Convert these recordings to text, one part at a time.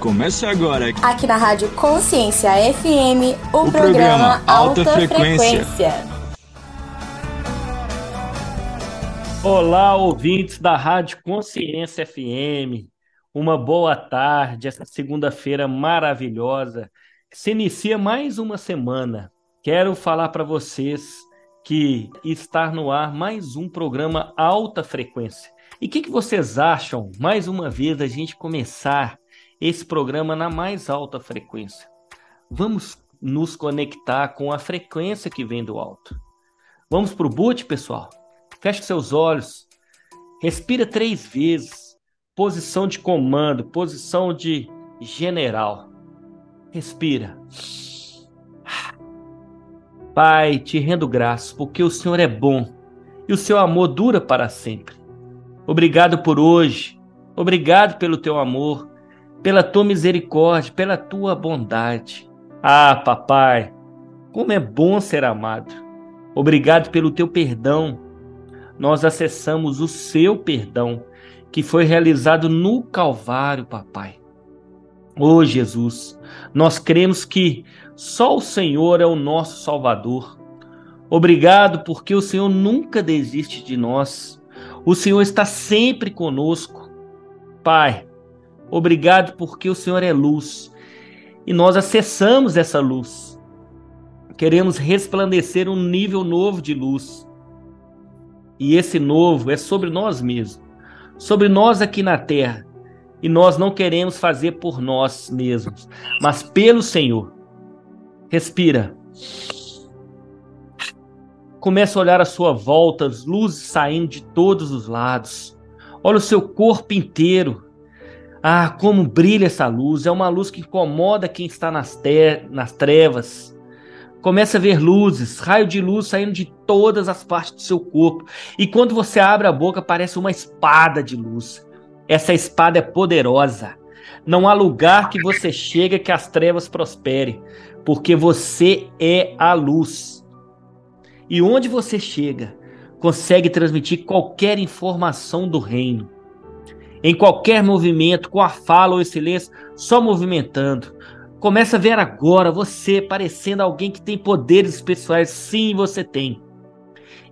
Começa agora. Aqui na Rádio Consciência FM, o, o programa, programa Alta, Alta Frequência. Frequência. Olá, ouvintes da Rádio Consciência FM. Uma boa tarde, essa segunda-feira maravilhosa. Se inicia mais uma semana. Quero falar para vocês que está no ar mais um programa Alta Frequência. E o que, que vocês acham, mais uma vez, da gente começar esse programa na mais alta frequência. Vamos nos conectar com a frequência que vem do alto. Vamos para o boot, pessoal? Feche seus olhos. Respira três vezes. Posição de comando, posição de general. Respira. Pai, te rendo graças, porque o Senhor é bom e o seu amor dura para sempre. Obrigado por hoje. Obrigado pelo teu amor pela tua misericórdia, pela tua bondade. Ah, papai, como é bom ser amado. Obrigado pelo teu perdão. Nós acessamos o seu perdão, que foi realizado no Calvário, papai. Oh, Jesus, nós cremos que só o Senhor é o nosso Salvador. Obrigado porque o Senhor nunca desiste de nós. O Senhor está sempre conosco. Pai, Obrigado porque o Senhor é luz e nós acessamos essa luz. Queremos resplandecer um nível novo de luz. E esse novo é sobre nós mesmos, sobre nós aqui na terra. E nós não queremos fazer por nós mesmos, mas pelo Senhor. Respira. Começa a olhar à sua volta, as luzes saindo de todos os lados. Olha o seu corpo inteiro ah, como brilha essa luz! É uma luz que incomoda quem está nas, nas trevas. Começa a ver luzes, raio de luz saindo de todas as partes do seu corpo. E quando você abre a boca, parece uma espada de luz. Essa espada é poderosa. Não há lugar que você chega que as trevas prosperem, porque você é a luz. E onde você chega, consegue transmitir qualquer informação do reino em qualquer movimento, com a fala ou em silêncio, só movimentando. Começa a ver agora você parecendo alguém que tem poderes pessoais. Sim, você tem.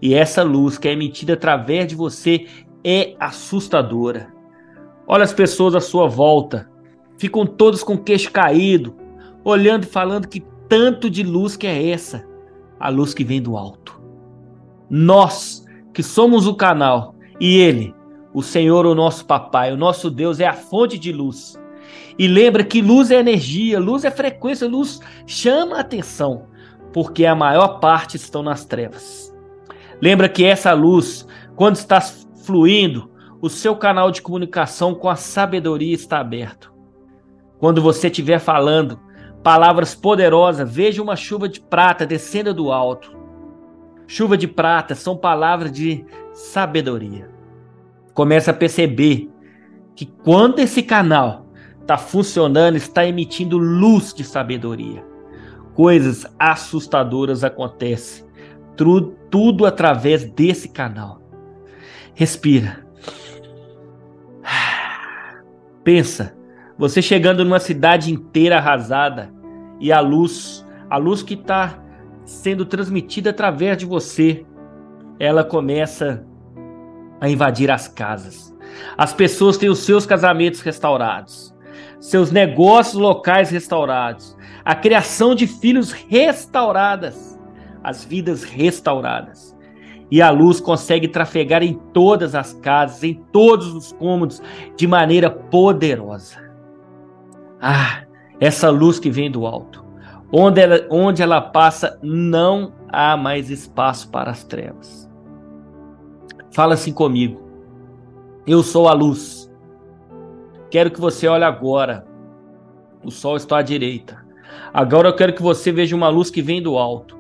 E essa luz que é emitida através de você é assustadora. Olha as pessoas à sua volta. Ficam todos com o queixo caído, olhando e falando que tanto de luz que é essa. A luz que vem do alto. Nós, que somos o canal, e ele, o Senhor, o nosso papai, o nosso Deus é a fonte de luz. E lembra que luz é energia, luz é frequência, luz chama a atenção, porque a maior parte estão nas trevas. Lembra que essa luz, quando está fluindo, o seu canal de comunicação com a sabedoria está aberto. Quando você estiver falando palavras poderosas, veja uma chuva de prata descendo do alto. Chuva de prata são palavras de sabedoria começa a perceber que quando esse canal está funcionando, está emitindo luz de sabedoria. Coisas assustadoras acontecem. Tudo, tudo através desse canal. Respira. Pensa, você chegando numa cidade inteira arrasada e a luz, a luz que está sendo transmitida através de você, ela começa a invadir as casas. As pessoas têm os seus casamentos restaurados, seus negócios locais restaurados, a criação de filhos restauradas, as vidas restauradas. E a luz consegue trafegar em todas as casas, em todos os cômodos, de maneira poderosa. Ah, essa luz que vem do alto. Onde ela, onde ela passa, não há mais espaço para as trevas. Fala assim comigo. Eu sou a luz. Quero que você olhe agora. O sol está à direita. Agora eu quero que você veja uma luz que vem do alto.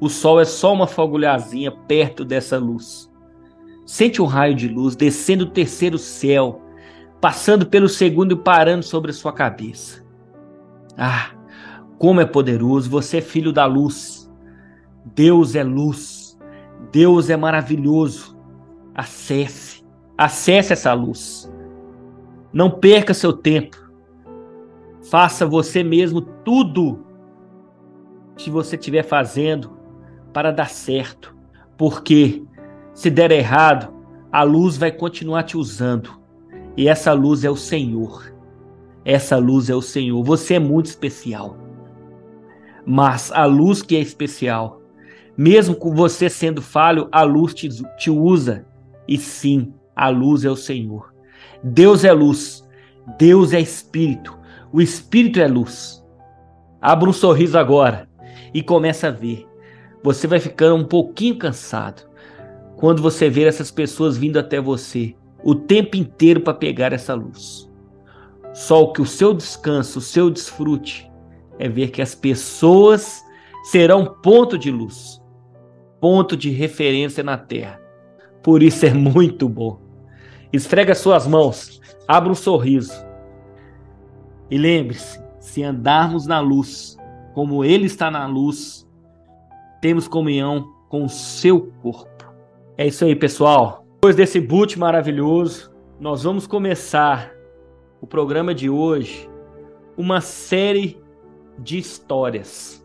O sol é só uma fagulhazinha perto dessa luz. Sente um raio de luz descendo do terceiro céu, passando pelo segundo e parando sobre a sua cabeça. Ah, como é poderoso! Você é filho da luz. Deus é luz. Deus é maravilhoso. Acesse, acesse essa luz. Não perca seu tempo. Faça você mesmo tudo que você estiver fazendo para dar certo, porque se der errado, a luz vai continuar te usando. E essa luz é o Senhor. Essa luz é o Senhor. Você é muito especial. Mas a luz que é especial, mesmo com você sendo falho, a luz te, te usa. E sim, a luz é o Senhor. Deus é luz. Deus é espírito. O espírito é luz. Abra um sorriso agora e começa a ver. Você vai ficando um pouquinho cansado quando você ver essas pessoas vindo até você o tempo inteiro para pegar essa luz. Só o que o seu descanso, o seu desfrute é ver que as pessoas serão ponto de luz, ponto de referência na terra. Por isso é muito bom. Esfrega suas mãos, abra um sorriso. E lembre-se, se andarmos na luz, como ele está na luz, temos comunhão com o seu corpo. É isso aí, pessoal. Depois desse boot maravilhoso, nós vamos começar o programa de hoje uma série de histórias.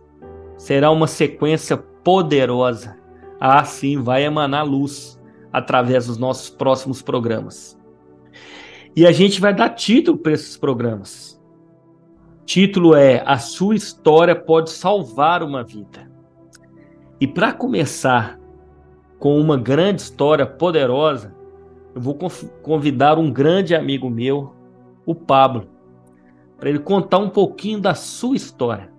Será uma sequência poderosa. Ah, sim, vai emanar luz através dos nossos próximos programas. E a gente vai dar título para esses programas. Título é A Sua História Pode Salvar uma Vida. E para começar com uma grande história poderosa, eu vou convidar um grande amigo meu, o Pablo, para ele contar um pouquinho da sua história.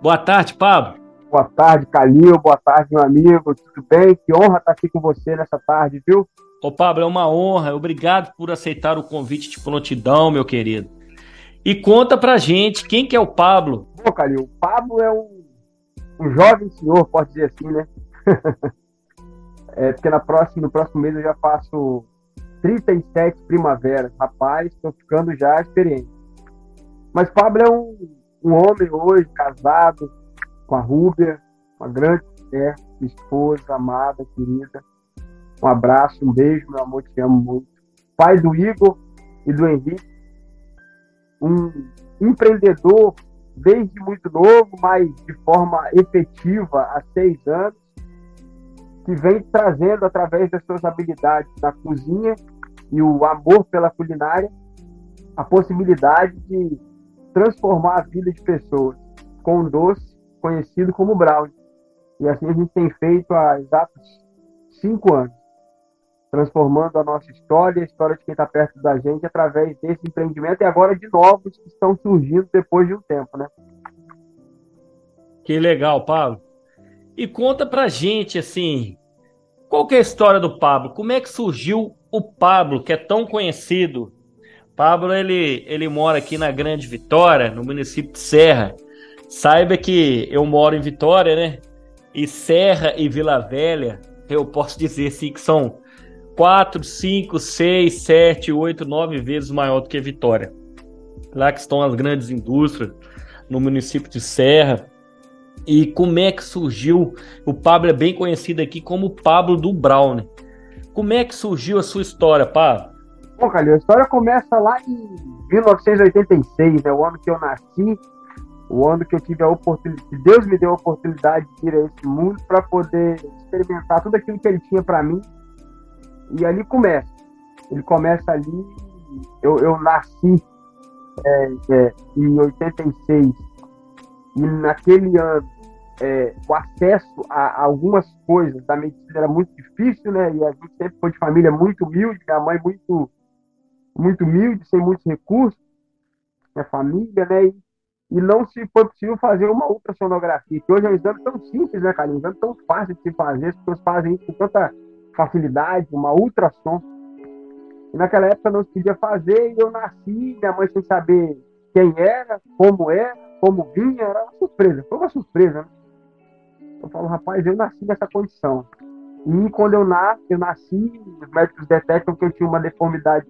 Boa tarde, Pablo. Boa tarde, Calil. Boa tarde, meu amigo. Tudo bem? Que honra estar aqui com você nessa tarde, viu? Ô, Pablo, é uma honra. Obrigado por aceitar o convite de prontidão, meu querido. E conta pra gente quem que é o Pablo. Bom, Calil, o Pablo é um, um jovem senhor, pode dizer assim, né? É, porque na próxima, no próximo mês eu já faço 37 primaveras. Rapaz, estou ficando já experiente. Mas Pablo é um, um homem hoje, casado com a Rúbia, uma grande mulher, esposa, amada, querida. Um abraço, um beijo, meu amor, te amo muito. Pai do Igor e do Henrique. Um empreendedor desde muito novo, mas de forma efetiva há seis anos que vem trazendo através das suas habilidades na cozinha e o amor pela culinária a possibilidade de transformar a vida de pessoas com doce conhecido como brownie. E assim a gente tem feito há exatos cinco anos, transformando a nossa história, a história de quem está perto da gente, através desse empreendimento e agora de novos que estão surgindo depois de um tempo, né? Que legal, Paulo. E conta pra gente, assim, qual que é a história do Pablo? Como é que surgiu o Pablo, que é tão conhecido? Pablo, ele, ele mora aqui na Grande Vitória, no município de Serra. Saiba que eu moro em Vitória, né? E Serra e Vila Velha, eu posso dizer assim que são quatro, cinco, seis, sete, oito, nove vezes maior do que Vitória. Lá que estão as grandes indústrias, no município de Serra. E como é que surgiu? O Pablo é bem conhecido aqui como Pablo do Brown. Né? Como é que surgiu a sua história, Pablo? Bom, Calil, a história começa lá em 1986, é né? o ano que eu nasci, o ano que eu tive a oportunidade, que Deus me deu a oportunidade de ir a esse mundo para poder experimentar tudo aquilo que Ele tinha para mim. E ali começa. Ele começa ali. Eu, eu nasci é, é, em 86 e naquele ano, é, o acesso a, algumas coisas da medicina era muito difícil, né? E a gente sempre foi de família muito humilde, minha mãe muito, muito humilde, sem muitos recursos, minha família, né? E, e não se foi possível fazer uma ultrassonografia, que hoje é um exame tão simples, né, cara? Um exame tão fácil de se fazer, as pessoas fazem isso com tanta facilidade, uma ultrassom. E naquela época não se podia fazer, e eu nasci, minha mãe sem saber quem era, como era, como vinha, era uma surpresa. Foi uma surpresa, né? Eu falo, rapaz, eu nasci nessa condição. E quando eu nasci, eu nasci, os médicos detectam que eu tinha uma deformidade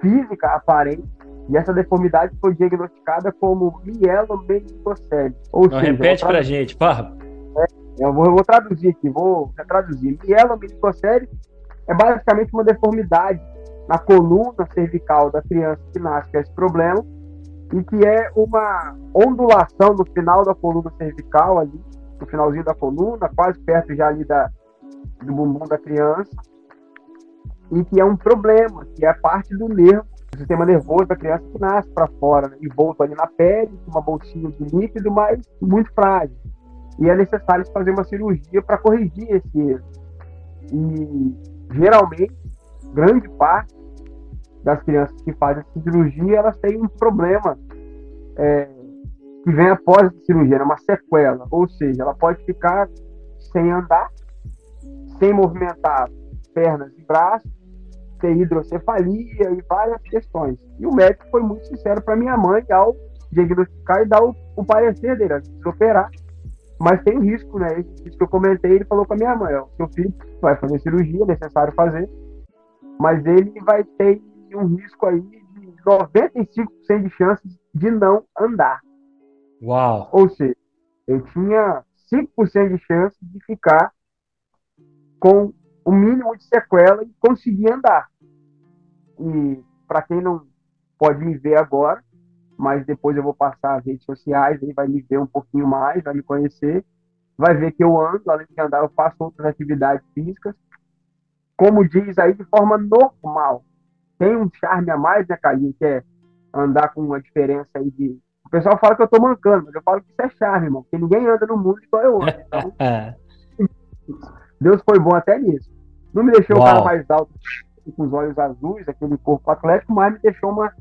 física aparente, e essa deformidade foi diagnosticada como mielomeningocele. Ou seja, repete pra gente, Pablo. É, eu, vou, eu vou traduzir aqui, vou traduzir. Mielomeningocele é basicamente uma deformidade na coluna cervical da criança que nasce com esse problema, e que é uma ondulação no final da coluna cervical ali, no finalzinho da coluna, quase perto já ali da, do bumbum da criança, e que é um problema, que é parte do nervo, do sistema nervoso da criança que nasce para fora, né, envolto ali na pele, uma bolsinha de líquido, mas muito frágil. E é necessário fazer uma cirurgia para corrigir esse erro. E geralmente, grande parte das crianças que fazem essa cirurgia, elas têm um problema é, que vem após a cirurgia, né? uma sequela. Ou seja, ela pode ficar sem andar, sem movimentar pernas e braços, ter hidrocefalia e várias questões. E o médico foi muito sincero para minha mãe ao diagnosticar e dar o, o parecer dele, de operar. Mas tem risco, né? Isso que eu comentei, ele falou com a minha mãe: o seu filho vai fazer cirurgia, é necessário fazer, mas ele vai ter um risco aí de 95% de chances de não andar. Uau! Ou seja, eu tinha 5% de chance de ficar com o mínimo de sequela e conseguir andar. E para quem não pode me ver agora, mas depois eu vou passar as redes sociais, ele vai me ver um pouquinho mais, vai me conhecer, vai ver que eu ando, além de andar, eu faço outras atividades físicas, como diz aí, de forma normal. Tem um charme a mais, né, Carlinhos, que é andar com uma diferença aí de. O pessoal fala que eu tô mancando, mas eu falo que isso é charme, irmão, porque ninguém anda no mundo igual eu ando. Então, Deus foi bom até nisso. Não me deixou Uau. o cara mais alto com os olhos azuis, aquele corpo atlético, mas me deixou uma,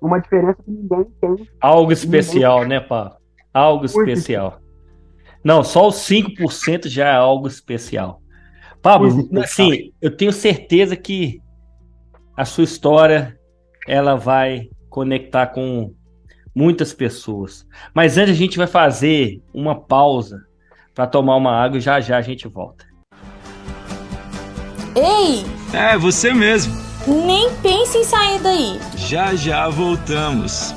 uma diferença que ninguém tem. Algo especial, ninguém... né, pá? Algo Muito especial. Não, só os 5% já é algo especial. Pablo, assim, eu tenho certeza que a sua história ela vai conectar com muitas pessoas. Mas antes a gente vai fazer uma pausa para tomar uma água e já já a gente volta. Ei! É, você mesmo. Nem pense em sair daí. Já já voltamos.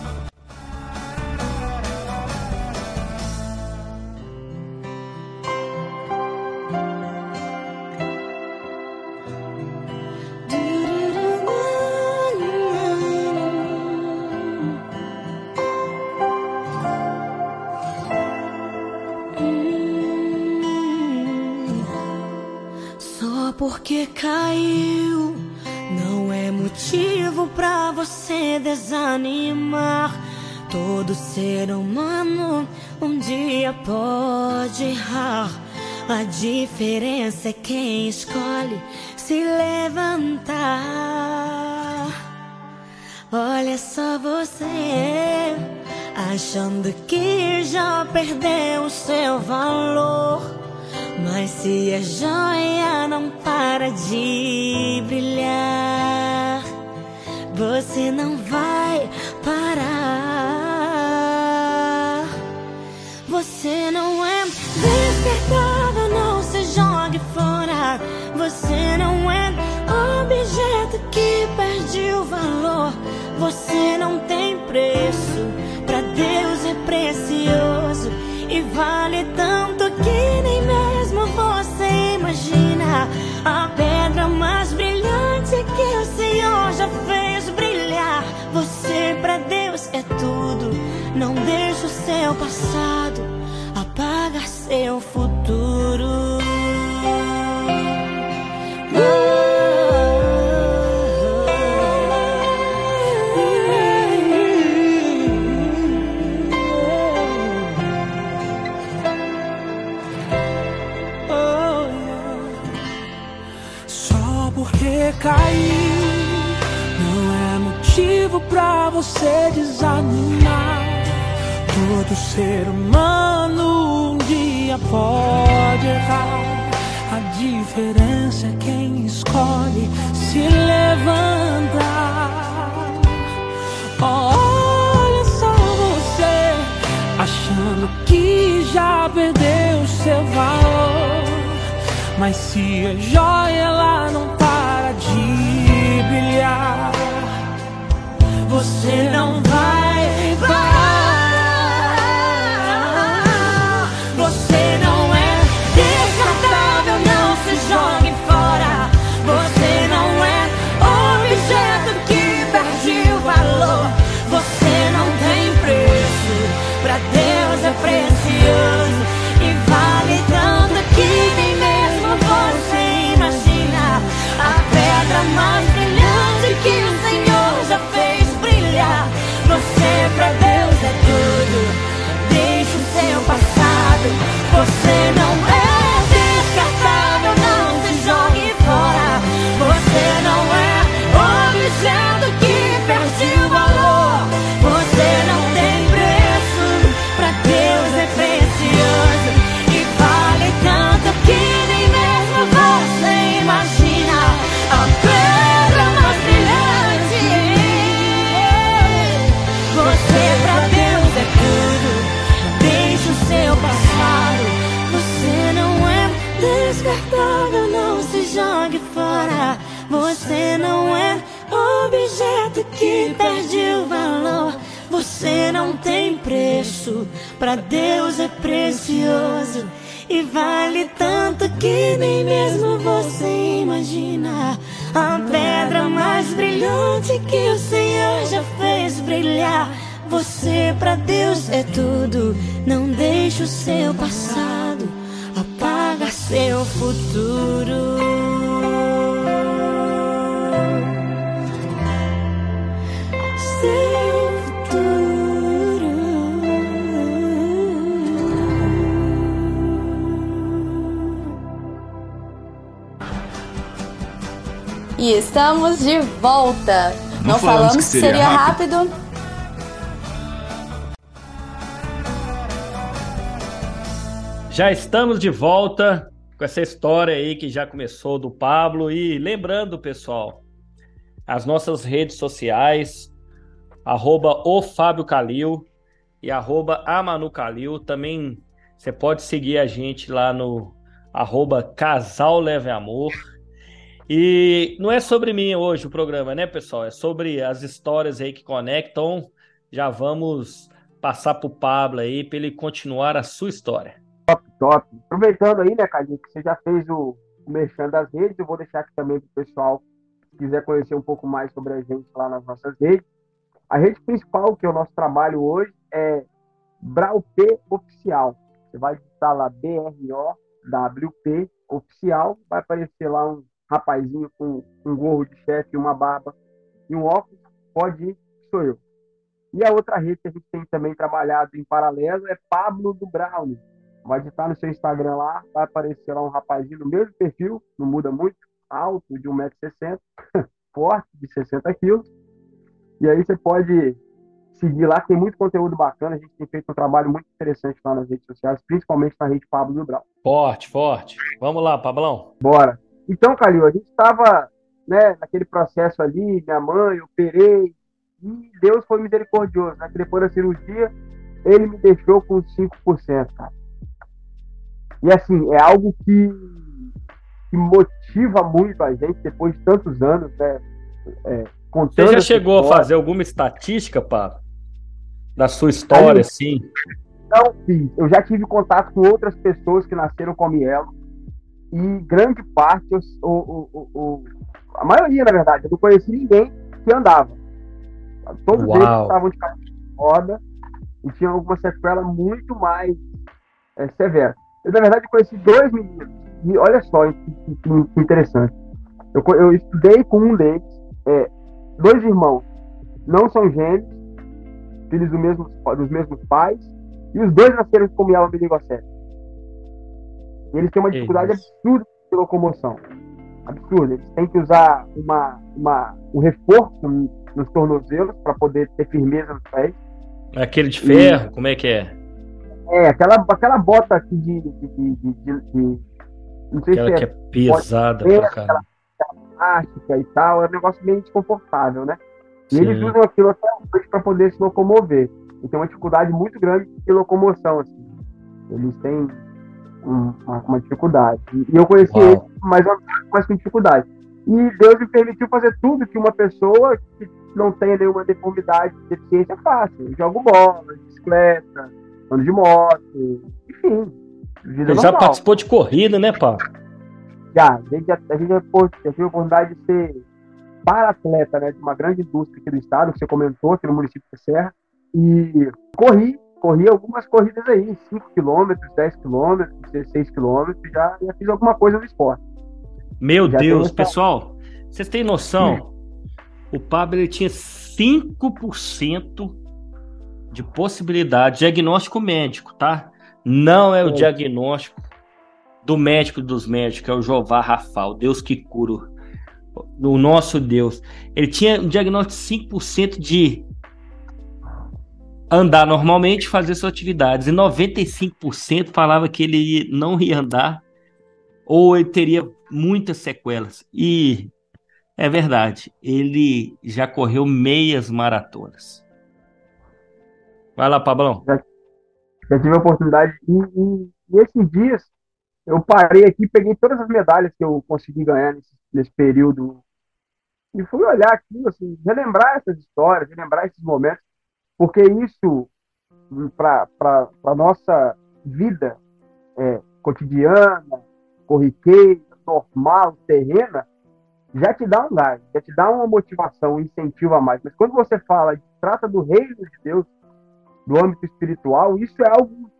Ser humano um dia pode errar. A diferença é quem escolhe se levantar. Olha só você achando que já perdeu o seu valor. Mas se a joia não para de brilhar, você não vai Você não é despertável, não se jogue fora. Você não é objeto que perde o valor. Você não tem preço, para Deus é precioso e vale tanto que nem mesmo você imagina. A pedra mais brilhante que o Senhor já fez brilhar. Você para Deus é tudo. Não deixe o passado apagar seu futuro. cair não é motivo pra você desanimar. Todo ser humano um dia pode errar. A diferença é quem escolhe se levantar. Olha só você achando que já perdeu seu valor. Mas se a joia ela não de brilhar. Você não vai parar. Para Deus é precioso. E vale tanto que nem mesmo você imagina. A pedra mais brilhante que o Senhor já fez brilhar. Você para Deus é tudo. Não deixe o seu passado apagar seu futuro. E estamos de volta. Não, Não falamos, falamos, que seria, seria rápido. rápido. Já estamos de volta com essa história aí que já começou do Pablo. E lembrando, pessoal, as nossas redes sociais, arroba o Fábio Calil e arroba a Manu Calil. Também você pode seguir a gente lá no arroba Casal Leve Amor. E não é sobre mim hoje o programa, né, pessoal? É sobre as histórias aí que conectam. Já vamos passar para o Pablo aí para ele continuar a sua história. Top, top. Aproveitando aí, né, Cadinho, que você já fez o, o merchan das redes, eu vou deixar aqui também para o pessoal que quiser conhecer um pouco mais sobre a gente lá nas nossas redes. A rede principal, que é o nosso trabalho hoje, é Braup Oficial. Você vai digitar lá B-R-O-W-P Oficial, vai aparecer lá um rapazinho com um gorro de chefe, uma barba e um óculos, pode ir, sou eu. E a outra rede que a gente tem também trabalhado em paralelo é Pablo do Brown. Vai digitar no seu Instagram lá, vai aparecer lá um rapazinho do mesmo perfil, não muda muito, alto, de 1,60m, forte, de 60 quilos. E aí você pode seguir lá, tem muito conteúdo bacana, a gente tem feito um trabalho muito interessante lá nas redes sociais, principalmente na rede Pablo do Brown. Forte, forte. Vamos lá, Pablão. Bora. Então, Calil, a gente estava né, naquele processo ali, minha mãe, operei, e Deus foi misericordioso, né? Que depois da cirurgia, ele me deixou com 5%, cara. E assim, é algo que, que motiva muito a gente depois de tantos anos, né? É, Você já chegou história. a fazer alguma estatística, Pablo? Da sua história, Aí, assim? Não fiz. Eu já tive contato com outras pessoas que nasceram com mielo e grande parte, o, o, a maioria, na verdade, eu não conheci ninguém que andava. Todos Uau. eles estavam de cadeira de roda e tinham alguma sequela muito mais é, severa. Eu, na verdade, conheci dois meninos. E olha só que, que, que interessante. Eu, eu, estudei com um deles, é, dois irmãos, não são gêmeos, filhos do mesmo, dos mesmos pais, e os dois nasceram com miela meningocele. E eles têm uma dificuldade absurda de locomoção. Absurda. Eles têm que usar uma, uma, um reforço nos tornozelos para poder ter firmeza nos pés. É aquele de ferro? E, como é que é? É, aquela, aquela bota aqui de. de, de, de, de não sei aquela se é, que é pesada ser, pra caramba. plástica e tal, é um negócio bem desconfortável, né? E Sim. eles usam aquilo até hoje para poder se locomover. E tem uma dificuldade muito grande de locomoção, assim. Eles têm uma, uma dificuldade. E eu conheci Uau. ele mais mas com dificuldade. E Deus me permitiu fazer tudo que uma pessoa que não tenha nenhuma deformidade, deficiência faz. Eu jogo bola, bicicleta, ando de moto, enfim. Ele já participou de corrida, né, pá? Já, a gente já, a gente já, teve a oportunidade de ser para-atleta né, de uma grande indústria aqui do estado, que você comentou, aqui no município de Serra, e corri corri algumas corridas aí, 5 km, 10 km, 16 km, já, já fiz alguma coisa no esporte. Meu já Deus, pessoal, vocês têm noção? O Pablo ele tinha 5% de possibilidade, diagnóstico médico, tá? Não é o é. diagnóstico do médico dos médicos, é o Jová Rafal, Deus que cura. O nosso Deus. Ele tinha um diagnóstico de 5% de andar normalmente, fazer suas atividades. E 95% falava que ele não ia andar ou ele teria muitas sequelas. E é verdade, ele já correu meias maratonas. Vai lá, Pablão. Já, já tive a oportunidade. E, e, e, esses dias eu parei aqui, peguei todas as medalhas que eu consegui ganhar nesse, nesse período E fui olhar aquilo, assim, relembrar essas histórias, relembrar esses momentos, porque isso, para a nossa vida é, cotidiana, corriqueira, normal, terrena, já te dá um gás, já te dá uma motivação, um incentivo a mais. Mas quando você fala, trata do reino de Deus, do âmbito espiritual, isso é algo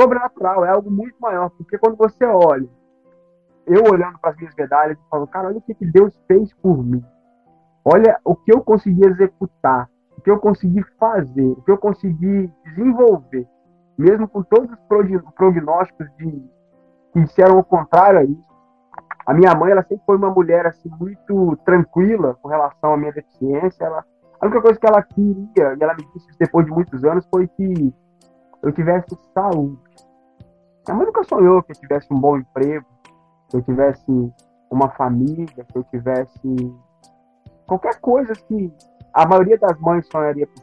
sobrenatural, é algo muito maior, porque quando você olha, eu olhando para as minhas medalhas e falo, cara, olha o que, que Deus fez por mim. Olha o que eu consegui executar, o que eu consegui fazer, o que eu consegui desenvolver, mesmo com todos os prognósticos de, que disseram o contrário a isso. A minha mãe, ela sempre foi uma mulher assim muito tranquila com relação à minha deficiência. Ela, a única coisa que ela queria, e ela me disse depois de muitos anos, foi que eu tivesse saúde. Minha mãe nunca sonhou que eu tivesse um bom emprego, que eu tivesse uma família, que eu tivesse qualquer coisa que a maioria das mães sonharia por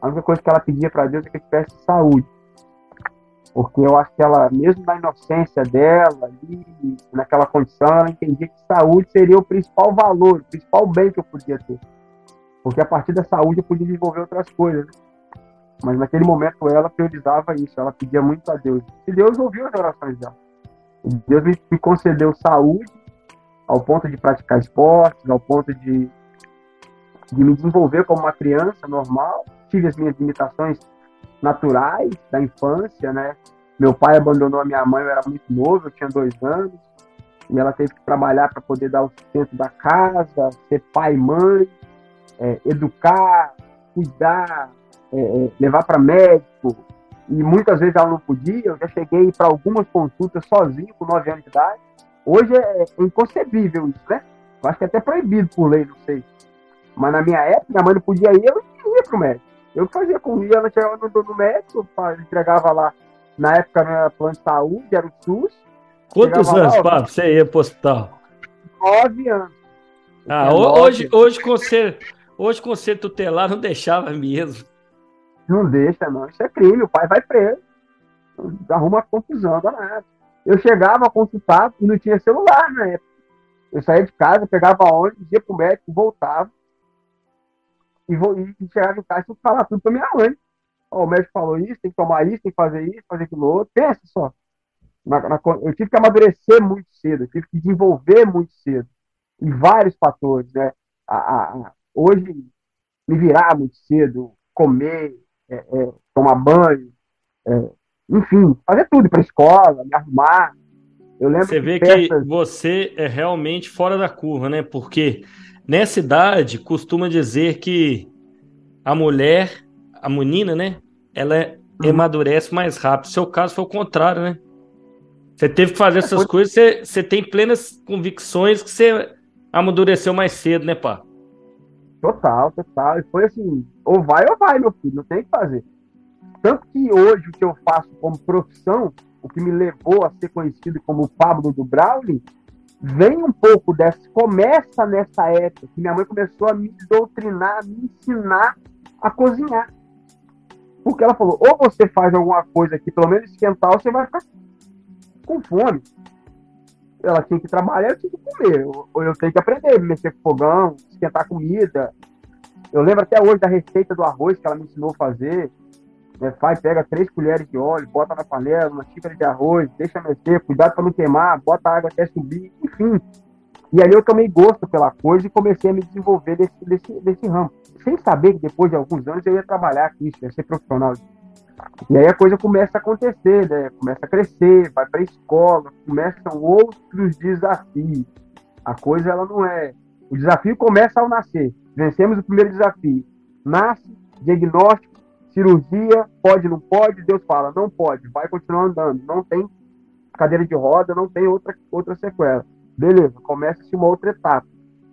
A única coisa que ela pedia para Deus é que eu tivesse saúde. Porque eu acho que ela, mesmo na inocência dela, ali, naquela condição, ela entendia que saúde seria o principal valor, o principal bem que eu podia ter. Porque a partir da saúde eu podia desenvolver outras coisas. Né? Mas naquele momento ela priorizava isso, ela pedia muito a Deus. E Deus ouviu as orações dela. Deus me concedeu saúde ao ponto de praticar esportes, ao ponto de, de me desenvolver como uma criança normal. Tive as minhas limitações naturais da infância, né? Meu pai abandonou a minha mãe, eu era muito novo, eu tinha dois anos, e ela teve que trabalhar para poder dar o sustento da casa, ser pai e mãe, é, educar, cuidar, é, é levar para médico, e muitas vezes ela não podia, eu já cheguei para algumas consultas sozinho, com 9 anos de idade. Hoje é, é inconcebível isso, né? Eu acho que é até proibido por lei, não sei. Mas na minha época, minha mãe não podia ir, eu não ia para o médico. Eu fazia comigo, ela chegava no, no médico, entregava lá, na época era plano de saúde, era o SUS. Quantos anos, lá, Pablo, você ia para o hospital? Nove anos. Ah, hoje, hoje, com ser, hoje com ser tutelar não deixava mesmo. Não deixa, não. Isso é crime, o pai vai preso. Arruma confusão danada. Eu chegava a consultar e não tinha celular na época. Eu saía de casa, pegava ônibus, ia pro médico, voltava. E, vou, e chegava em casa e falar tudo pra minha mãe. Ó, o médico falou isso, tem que tomar isso, tem que fazer isso, fazer aquilo outro. Pensa só. Na, na, eu tive que amadurecer muito cedo, eu tive que desenvolver muito cedo. Em vários fatores, né? A, a, a, hoje, me virar muito cedo, comer, é, é, tomar banho, é, enfim, fazer tudo para escola, me arrumar. Eu lembro você vê que, que você é realmente fora da curva, né? Porque nessa idade costuma dizer que a mulher, a menina, né? Ela é, uhum. amadurece mais rápido. Seu caso foi o contrário, né? Você teve que fazer essas coisas, você, você tem plenas convicções que você amadureceu mais cedo, né, pá? Total, total. E foi assim, ou vai ou vai, meu filho, não tem o que fazer. Tanto que hoje o que eu faço como profissão, o que me levou a ser conhecido como Pablo do Brownie, vem um pouco dessa, começa nessa época que minha mãe começou a me doutrinar, a me ensinar a cozinhar. Porque ela falou, ou você faz alguma coisa aqui, pelo menos esquentar, ou você vai ficar com fome. Ela tinha que trabalhar, eu tinha que comer. Ou eu tenho que aprender, mexer com fogão, esquentar comida. Eu lembro até hoje da receita do arroz que ela me ensinou a fazer. É, faz, pega três colheres de óleo, bota na panela, uma xícara de arroz, deixa mexer, cuidado para não queimar, bota água até subir, enfim. E ali eu tomei gosto pela coisa e comecei a me desenvolver desse, desse, desse ramo. Sem saber que depois de alguns anos eu ia trabalhar com isso, ia ser profissional. E aí a coisa começa a acontecer, né? Começa a crescer, vai para escola, começam outros desafios. A coisa ela não é o desafio começa ao nascer. Vencemos o primeiro desafio. Nasce, diagnóstico, cirurgia, pode, não pode, Deus fala, não pode, vai continuar andando, não tem cadeira de roda, não tem outra, outra sequela. Beleza, começa-se uma outra etapa.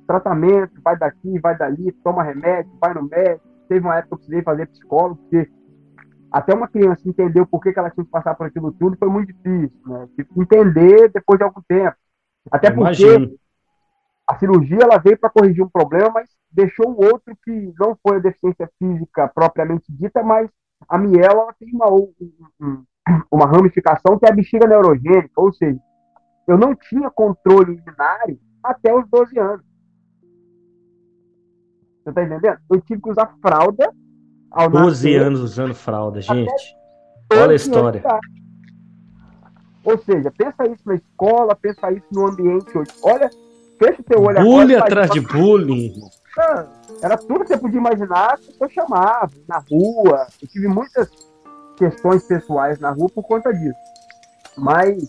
Tratamento, vai daqui, vai dali, toma remédio, vai no médico. Teve uma época que eu precisei fazer psicólogo, porque até uma criança entender o porquê que ela tinha que passar por aquilo tudo foi muito difícil, né? Entender depois de algum tempo. Até porque Imagino a cirurgia ela veio para corrigir um problema, mas deixou um outro que não foi a deficiência física propriamente dita, mas a miela tem uma, uma ramificação que é a bexiga neurogênica, ou seja, eu não tinha controle urinário até os 12 anos. Você tá entendendo? Eu tive que usar fralda. Ao 12 nascer, anos usando fralda, gente. Olha a história. Ou seja, pensa isso na escola, pensa isso no ambiente hoje. Olha fecha o teu olho agora, atrás de bullying. Ah, era tudo que você podia imaginar que eu chamava, na rua. Eu tive muitas questões pessoais na rua por conta disso. Mas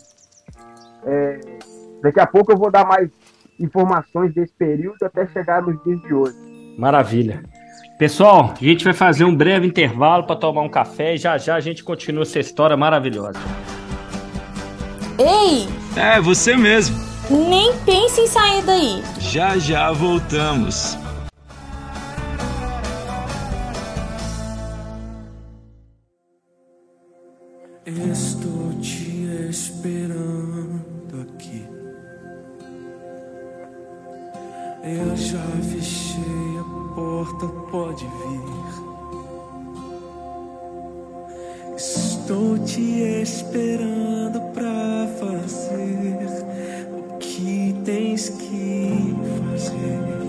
é, daqui a pouco eu vou dar mais informações desse período até chegar nos dias de hoje. Maravilha. Pessoal, a gente vai fazer um breve intervalo para tomar um café e já já a gente continua essa história maravilhosa. Ei! É, você mesmo. Nem pense em sair daí. Já já voltamos. Estou te esperando aqui. Eu já fechei a porta, pode vir. Estou te esperando que fazer.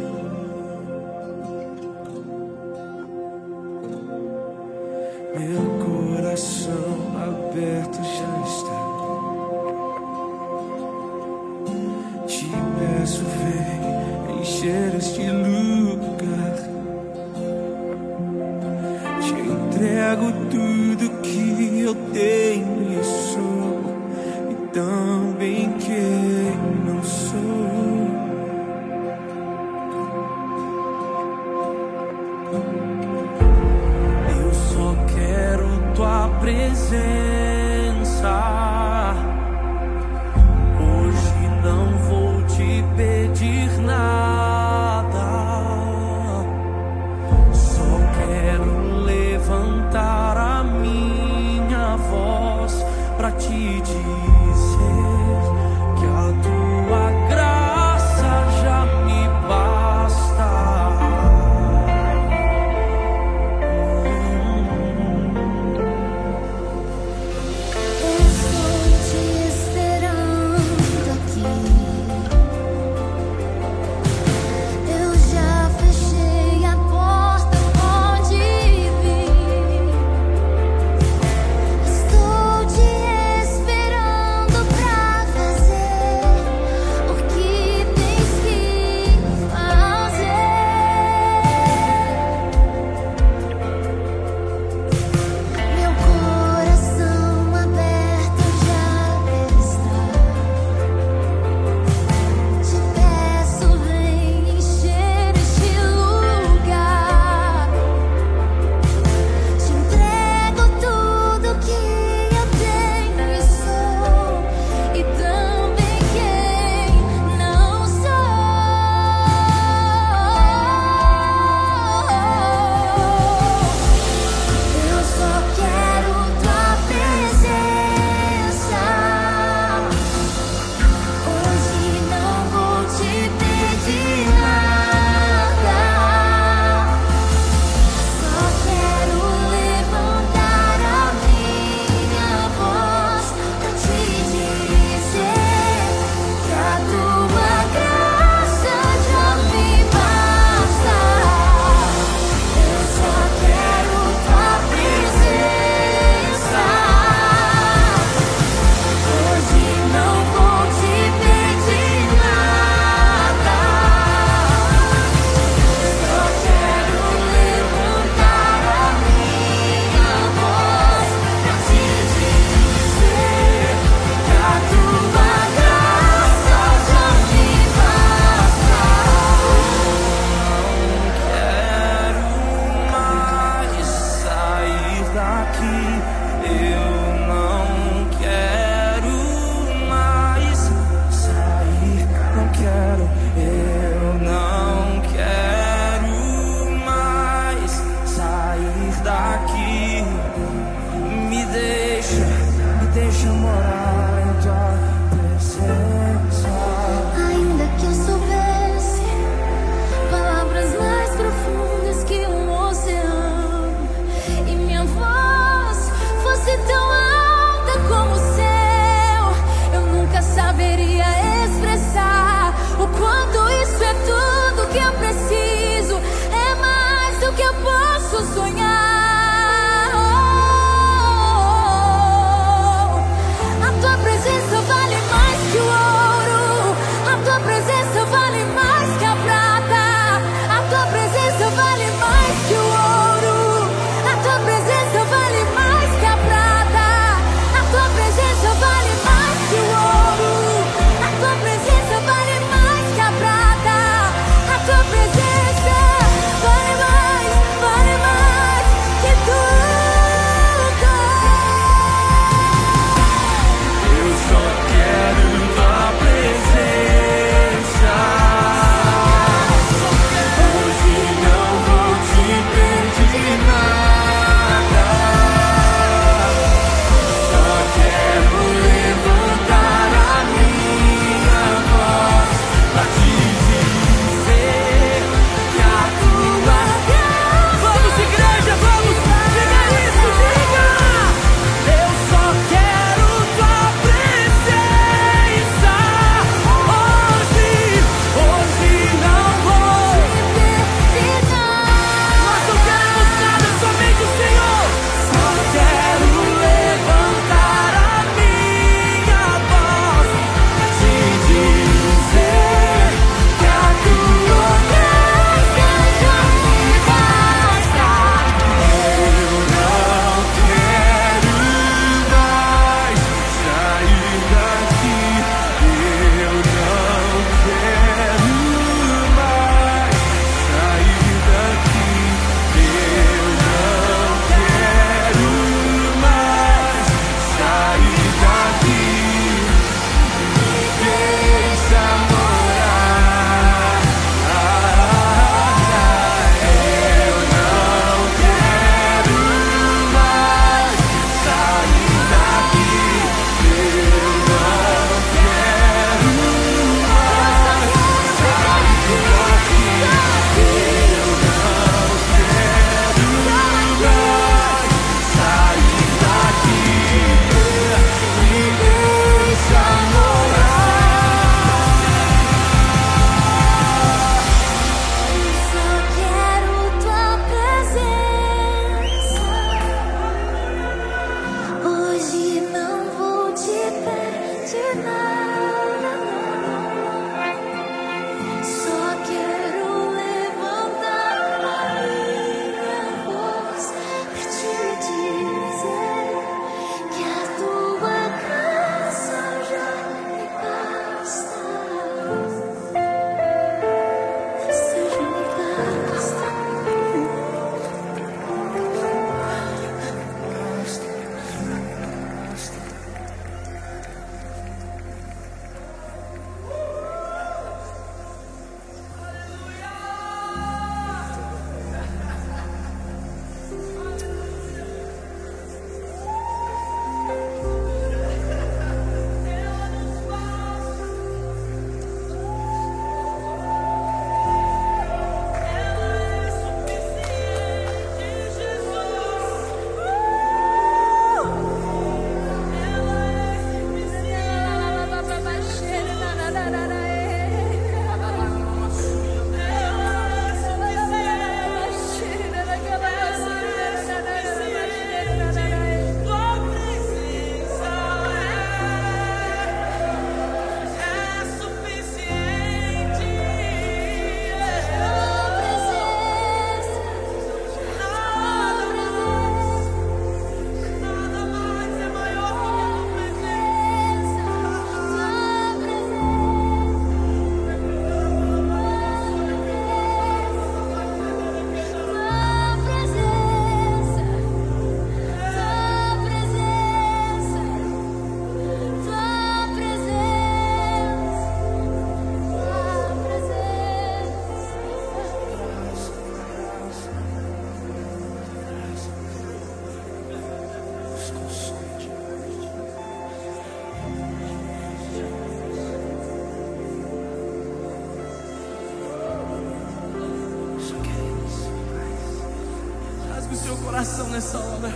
Coração nessa hora.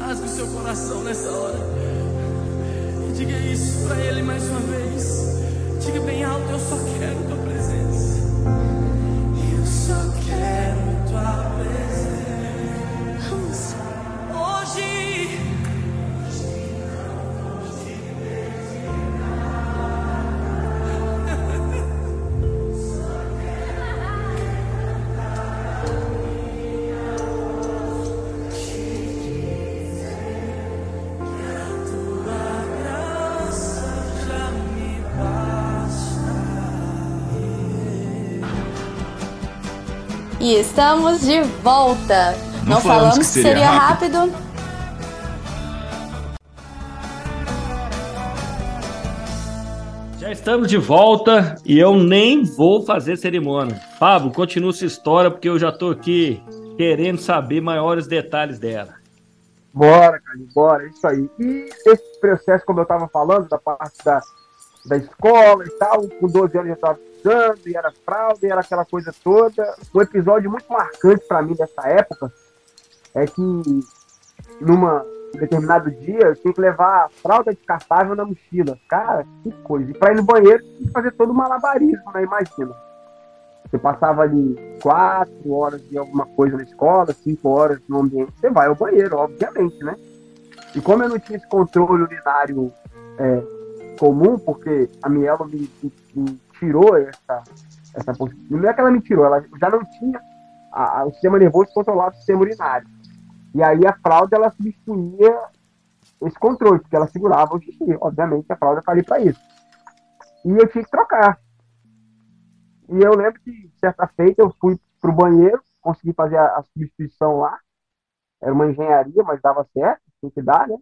Rasgue o seu coração nessa hora. E diga isso para Ele mais uma vez. Diga bem alto: Eu só quero E estamos de volta. Não, Não falamos, falamos que seria, seria rápido. rápido. Já estamos de volta e eu nem vou fazer cerimônia. Pablo, continua sua história porque eu já estou aqui querendo saber maiores detalhes dela. Bora, cara, bora, isso aí. E esse processo, como eu estava falando, da parte da, da escola e tal, com 12 anos eu estava estudando, e era fraude, e era aquela coisa toda. Um episódio muito marcante para mim dessa época é que numa um determinado dia eu tinha que levar a fralda descartável na mochila. Cara, que coisa. E para ir no banheiro, tinha que fazer todo o malabarismo, né? Imagina. Você passava ali quatro horas de alguma coisa na escola, cinco horas no ambiente, você vai ao banheiro, obviamente, né? E como eu não tinha esse controle urinário é, comum, porque a Mielo me, me, me, tirou essa, essa possibilidade. Não é que ela me tirou, ela já não tinha a, a, o sistema nervoso controlado o sistema urinário. E aí a fralda ela substituía esse controle, porque ela segurava o xixi. Obviamente a fralda ali para isso. E eu tinha que trocar. E eu lembro que, certa feita, eu fui pro banheiro, consegui fazer a, a substituição lá. Era uma engenharia, mas dava certo, tinha que dar, né?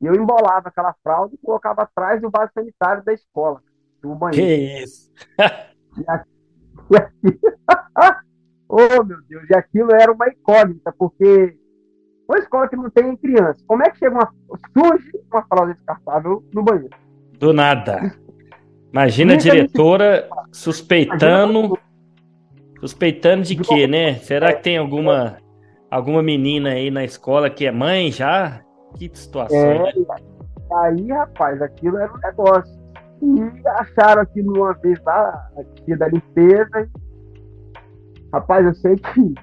E eu embolava aquela fralda e colocava atrás do vaso sanitário da escola, do banheiro. Que isso? e oh, meu Deus, e aquilo era uma incógnita, porque uma escola que não tem criança, como é que chega uma, surge uma fralda descartável no banheiro? Do nada. Imagina a diretora suspeitando. Suspeitando de quê, né? Será que tem alguma alguma menina aí na escola que é mãe já? Que situação. É, aí, rapaz, aquilo era um negócio. E acharam aquilo uma vez lá, aqui da limpeza. Rapaz, eu sei que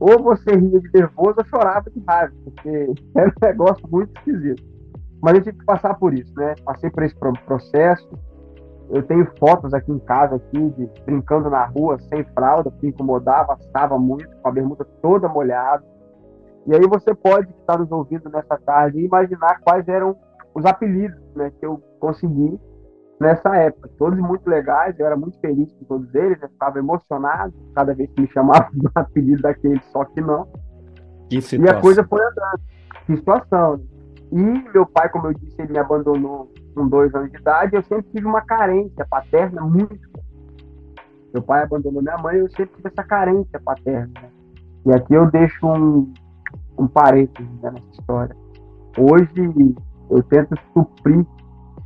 ou você ria de nervoso ou chorava de raiva, porque era um negócio muito esquisito. Mas eu tive que passar por isso, né? Passei por esse processo eu tenho fotos aqui em casa, aqui, de brincando na rua, sem fralda, que incomodava, assava muito, com a bermuda toda molhada. E aí você pode estar nos ouvindo nessa tarde e imaginar quais eram os apelidos né, que eu consegui nessa época. Todos muito legais, eu era muito feliz com todos eles, eu ficava emocionado cada vez que me chamavam do apelido daquele, só que não. Que e a coisa foi andando. Que situação. E meu pai, como eu disse, ele me abandonou com dois anos de idade, eu sempre tive uma carência paterna muito. Meu pai abandonou minha mãe, eu sempre tive essa carência paterna. Né? E aqui eu deixo um, um parênteses né, nessa história. Hoje eu tento suprir,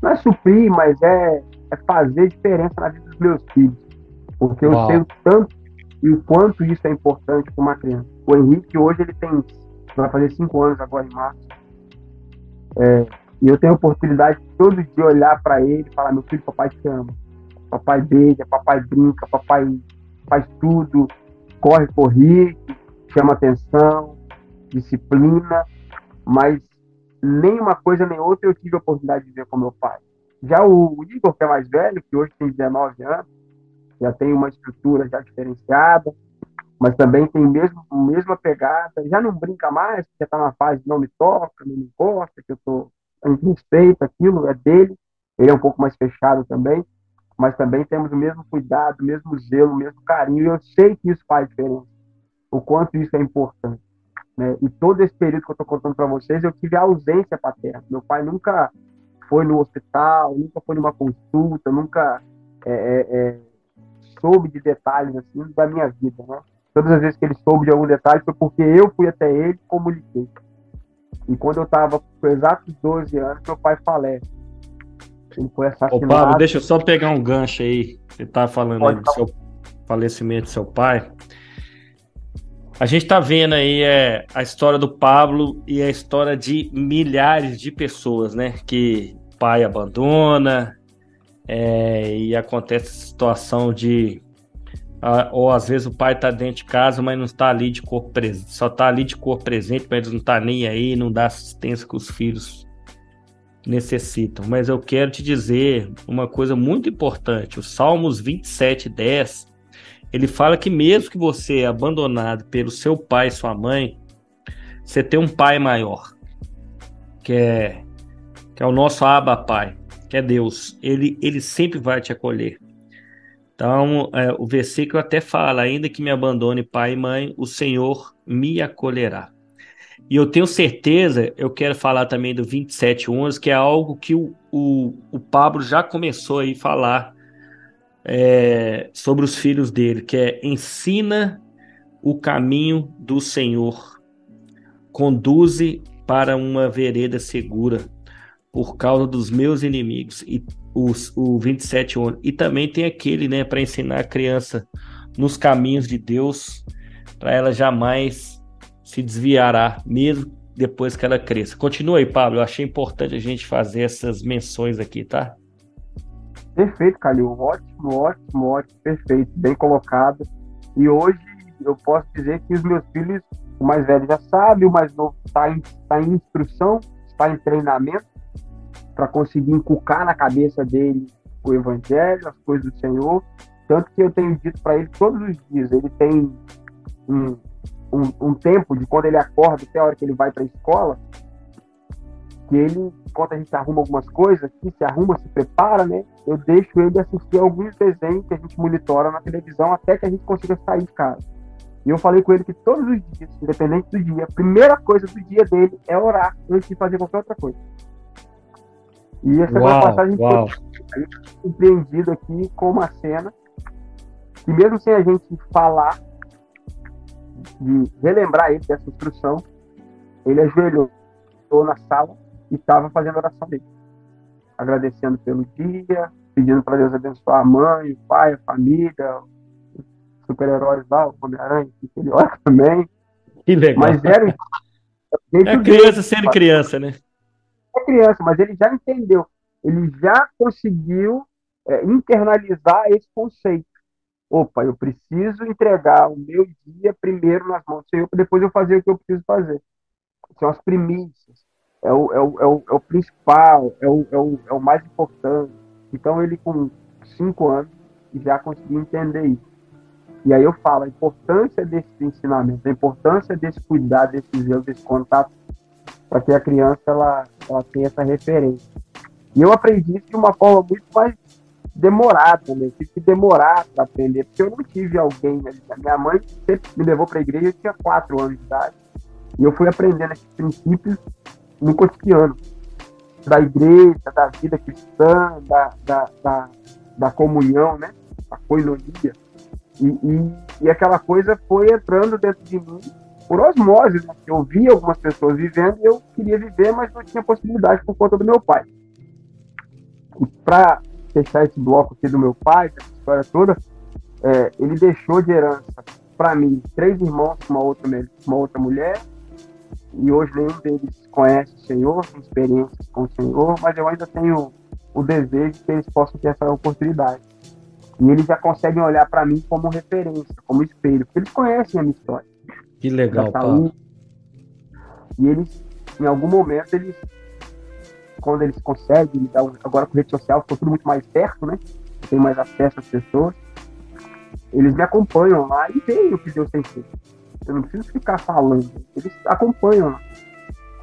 não é suprir, mas é, é fazer diferença na vida dos meus filhos. Porque eu Uau. sei o tanto e o quanto isso é importante para uma criança. O Henrique hoje ele tem, vai fazer cinco anos agora em março. É, e eu tenho a oportunidade de todo dia olhar para ele e falar: meu filho, papai te ama. Papai beija, papai brinca, papai faz tudo, corre por rir, chama atenção, disciplina, mas nem uma coisa nem outra eu tive a oportunidade de ver com meu pai. Já o Igor, que é mais velho, que hoje tem 19 anos, já tem uma estrutura já diferenciada, mas também tem mesmo mesma pegada, já não brinca mais, porque está na fase não me toca, não me encosta, que eu gente respeita aquilo, é dele, ele é um pouco mais fechado também, mas também temos o mesmo cuidado, o mesmo zelo, o mesmo carinho, eu sei que isso faz diferença, o quanto isso é importante. Né? E todo esse período que eu estou contando para vocês, eu tive a ausência paterna. Meu pai nunca foi no hospital, nunca foi numa consulta, nunca é, é, é, soube de detalhes assim da minha vida. Né? Todas as vezes que ele soube de algum detalhe foi porque eu fui até ele e comuniquei. E quando eu estava com exatos 12 anos, meu pai falece. Ele foi assassinado. Ô, Pablo, deixa eu só pegar um gancho aí. Você tá falando aí do seu falecimento do seu pai. A gente tá vendo aí é, a história do Pablo e a história de milhares de pessoas, né? Que pai abandona é, e acontece a situação de ou às vezes o pai tá dentro de casa, mas não está ali de corpo presente, só tá ali de corpo presente, mas não tá nem aí, não dá assistência que os filhos necessitam. Mas eu quero te dizer uma coisa muito importante. O Salmos 27, 10, ele fala que mesmo que você é abandonado pelo seu pai e sua mãe, você tem um pai maior, que é, que é o nosso Abba Pai, que é Deus. Ele, ele sempre vai te acolher. Então, é, o versículo até fala: ainda que me abandone pai e mãe, o Senhor me acolherá. E eu tenho certeza, eu quero falar também do 2711, que é algo que o, o, o Pablo já começou a falar é, sobre os filhos dele, que é ensina o caminho do Senhor, conduze para uma vereda segura por causa dos meus inimigos. E os, o 27 e também tem aquele, né, para ensinar a criança nos caminhos de Deus, para ela jamais se desviará, mesmo depois que ela cresça. Continua aí, Pablo. Eu achei importante a gente fazer essas menções aqui, tá? Perfeito, Calil. Ótimo, ótimo, ótimo, perfeito. Bem colocado. E hoje eu posso dizer que os meus filhos, o mais velho já sabe, o mais novo está em, tá em instrução, está em treinamento para conseguir inculcar na cabeça dele o evangelho, as coisas do Senhor. Tanto que eu tenho dito para ele todos os dias, ele tem um, um, um, tempo de quando ele acorda até a hora que ele vai para a escola, que ele, enquanto a gente arruma algumas coisas, que se arruma, se prepara, né? Eu deixo ele assistir alguns desenhos que a gente monitora na televisão até que a gente consiga sair de casa. E eu falei com ele que todos os dias, independente do dia, a primeira coisa do dia dele é orar antes de fazer qualquer outra coisa. E essa uau, passagem uau. foi compreendido aqui com uma cena que mesmo sem a gente falar, de relembrar ele dessa instrução, ele ajoelhou na sala estava fazendo oração dele. Agradecendo pelo dia, pedindo para Deus abençoar a mãe, o pai, a família, os super-heróis lá, o Homem-Aranha, que ele ora também. Que legal. Mas era. É criança sendo criança, né? É criança, mas ele já entendeu. Ele já conseguiu é, internalizar esse conceito. Opa, eu preciso entregar o meu dia primeiro nas mãos do Senhor, para depois eu fazer o que eu preciso fazer. São as primícias é o, é o, é o, é o principal, é o, é, o, é o mais importante. Então ele com cinco anos já conseguiu entender isso. E aí eu falo a importância desse ensinamento, a importância desse cuidado, desse zelo, desse contato, para que a criança ela, ela tenha essa referência. E eu aprendi isso de uma forma muito mais demorada, né? tive que demorar para aprender, porque eu não tive alguém. A minha mãe sempre me levou para a igreja, eu tinha quatro anos de idade. E eu fui aprendendo esses princípios no cotidiano da igreja, da vida cristã, da, da, da, da comunhão, né? A coinonia. E, e, e, aquela coisa foi entrando dentro de mim por osmose, né? Eu via algumas pessoas vivendo e eu queria viver, mas não tinha possibilidade por conta do meu pai. E para fechar esse bloco aqui do meu pai, essa história toda, é, ele deixou de herança para mim três irmãos uma outra, uma outra mulher e hoje nenhum deles conhece o Senhor, tem experiências com o Senhor, mas eu ainda tenho o desejo que eles possam ter essa oportunidade. E eles já conseguem olhar para mim como referência, como espelho, porque eles conhecem a minha história. Que legal, Paulo. E eles, em algum momento, eles, quando eles conseguem, agora com rede social ficou tudo muito mais perto, né? Tem mais acesso às pessoas. Eles me acompanham lá e veem o que Deus tem feito. Eu não preciso ficar falando. Eles acompanham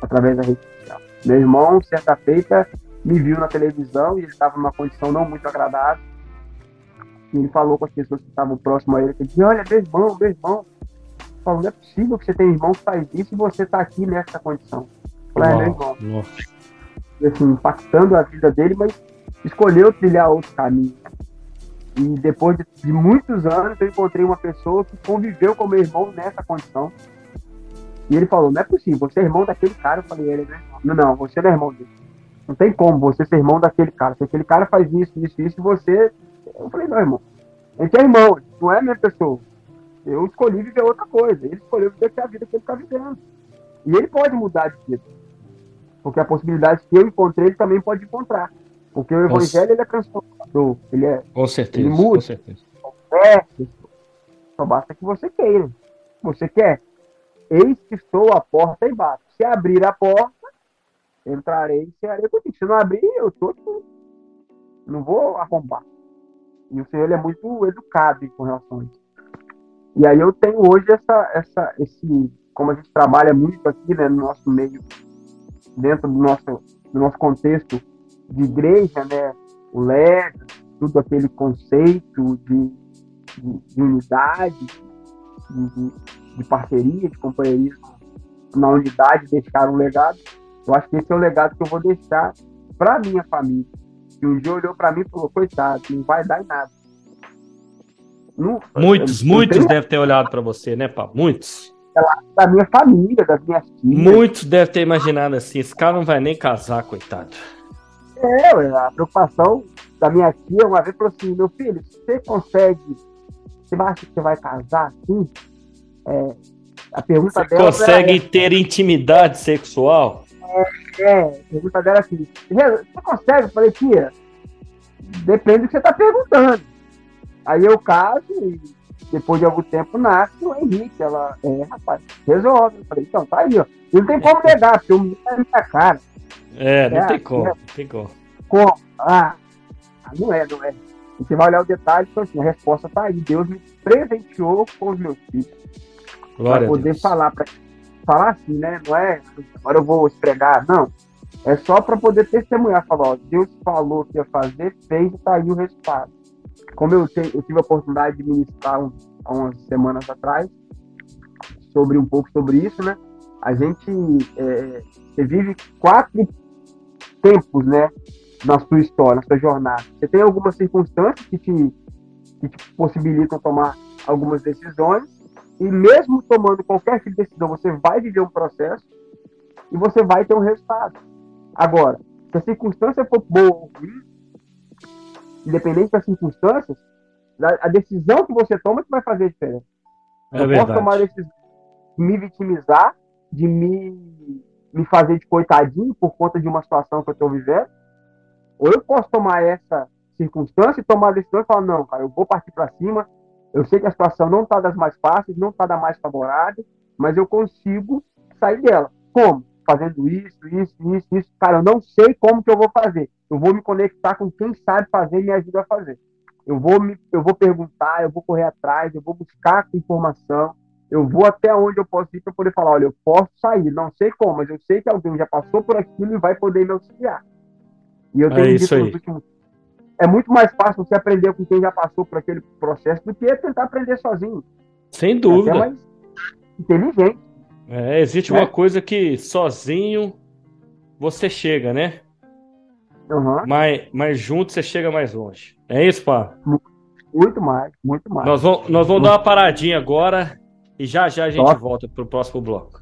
através da rede social. Meu irmão, certa feita, me viu na televisão e ele estava numa condição não muito agradável. E ele falou com as pessoas que estavam próximo a ele, que disse, olha, meu irmão, meu irmão. Falou, não é possível que você tenha irmão que faz isso e você está aqui nessa condição. falei, é, meu irmão. Nossa. E, assim, impactando a vida dele, mas escolheu trilhar outro caminho. E depois de, muitos anos, eu encontrei uma pessoa que conviveu com meu irmão nessa condição. E ele falou: Não é possível, você é irmão daquele cara. Eu falei: Ele é Não, não, você não é irmão dele. Não tem como você ser irmão daquele cara. Se aquele cara faz isso, isso, isso, você. Eu falei: Não, irmão. Gente é irmão, não é minha pessoa. Eu escolhi viver outra coisa. Ele escolheu viver a vida que ele está vivendo. E ele pode mudar de vida. Porque a possibilidade que eu encontrei, ele também pode encontrar. Porque o evangelho ele é transformador. Ele é. Com certeza. Ele muda. Com certeza. É, só basta que você queira. Você quer. Eis que estou à porta e bato. Se abrir a porta, entrarei e cearei contigo. Se não abrir, eu estou aqui. Não vou arrombar. E o Senhor ele é muito educado com relação a isso. E aí eu tenho hoje essa, essa, esse, como a gente trabalha muito aqui, né, no nosso meio, dentro do nosso, do nosso contexto de igreja, né? O LED, tudo aquele conceito de, de, de unidade, de, de, parceria, de companheirismo na unidade, deixar um legado. Eu acho que esse é o legado que eu vou deixar para minha família. Que um dia olhou para mim e falou: coitado, não vai dar em nada. Não, muitos, muitos devem ter olhado para você, né, Paulo? Muitos. Da minha família, das minhas filhas. Muitos devem ter imaginado assim: esse cara não vai nem casar, coitado. É, a preocupação da minha tia uma vez falou assim: meu filho, você consegue. Você acha que você vai casar assim? É, a pergunta você dela. Consegue era, ter intimidade sexual? É, é, a pergunta dela é assim: você consegue? Eu falei, tia, depende do que você está perguntando. Aí eu caso e depois de algum tempo nasce o Henrique. Ela, é, rapaz, resolve. Eu falei, então, tá aí, ó. E não tem como negar, porque o menino é minha cara. É, não é, tem como, é, não tem como. Como? Ah, não é, não é. Você vai olhar o detalhe, então assim, a resposta tá aí. Deus me presenteou com os meus filhos. Para poder falar, para falar assim, né? Não é agora eu vou esfregar, não. É só para poder testemunhar, falar, ó, Deus falou que ia fazer, fez e tá aí o resultado. Como eu, te, eu tive a oportunidade de ministrar um, há umas semanas atrás sobre um pouco sobre isso, né? A gente é, vive quatro tempos, né? Na sua história, na sua jornada. Você tem algumas circunstâncias que te, que te possibilitam tomar algumas decisões, e mesmo tomando qualquer tipo de decisão, você vai viver um processo e você vai ter um resultado. Agora, se a circunstância for boa ou ruim, independente das circunstâncias, a decisão que você toma que vai fazer a diferença. É eu verdade. posso tomar a decisão de me vitimizar, de me, me fazer de coitadinho por conta de uma situação que eu estou vivendo, ou eu posso tomar essa circunstância e tomar a decisão e falar, não, cara, eu vou partir para cima, eu sei que a situação não está das mais fáceis, não está da mais favorável, mas eu consigo sair dela. Como? Fazendo isso, isso, isso, isso. Cara, eu não sei como que eu vou fazer. Eu vou me conectar com quem sabe fazer e me ajuda a fazer. Eu vou, me, eu vou perguntar, eu vou correr atrás, eu vou buscar informação, eu vou até onde eu posso ir para poder falar, olha, eu posso sair, não sei como, mas eu sei que alguém já passou por aquilo e vai poder me auxiliar. E eu tenho é isso aí. Últimos, é muito mais fácil você aprender com quem já passou por aquele processo do que tentar aprender sozinho. Sem dúvida. É mais inteligente. É, existe né? uma coisa que sozinho você chega, né? Uhum. Mas, mas junto você chega mais longe. É isso, pá? Muito mais, muito mais. Nós vamos, nós vamos dar uma paradinha agora e já já a gente Top. volta pro próximo bloco.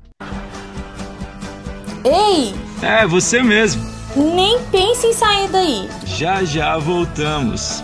Ei! É, você mesmo. Nem pense em sair daí. Já já voltamos.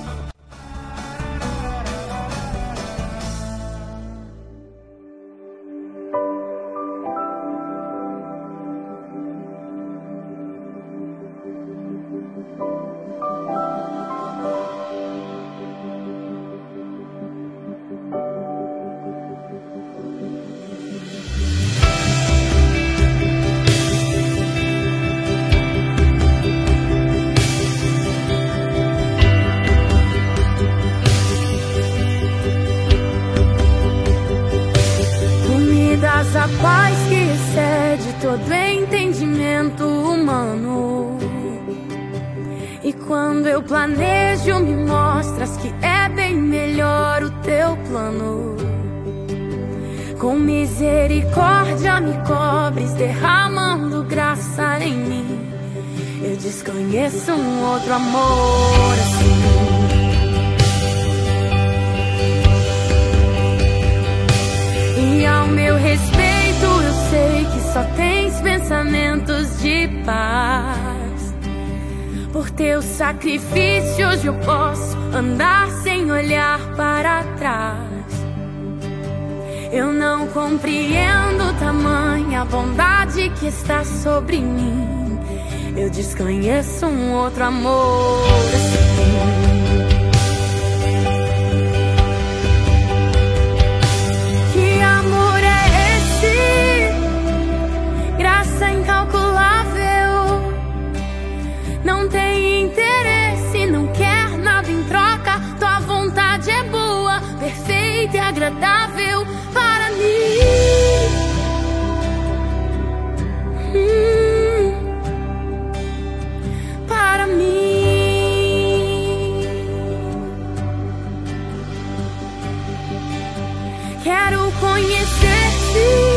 Quero conhecer-te.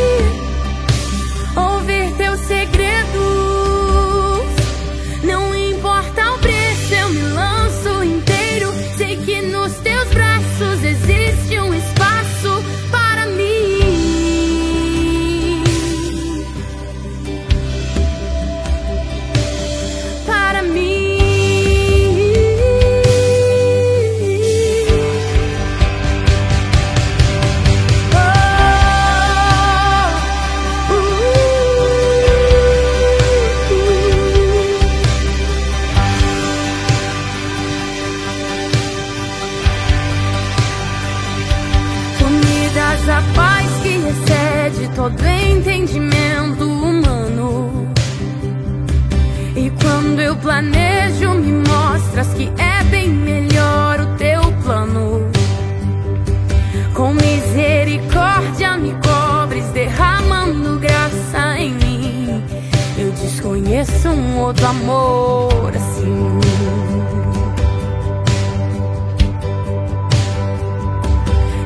Amor assim.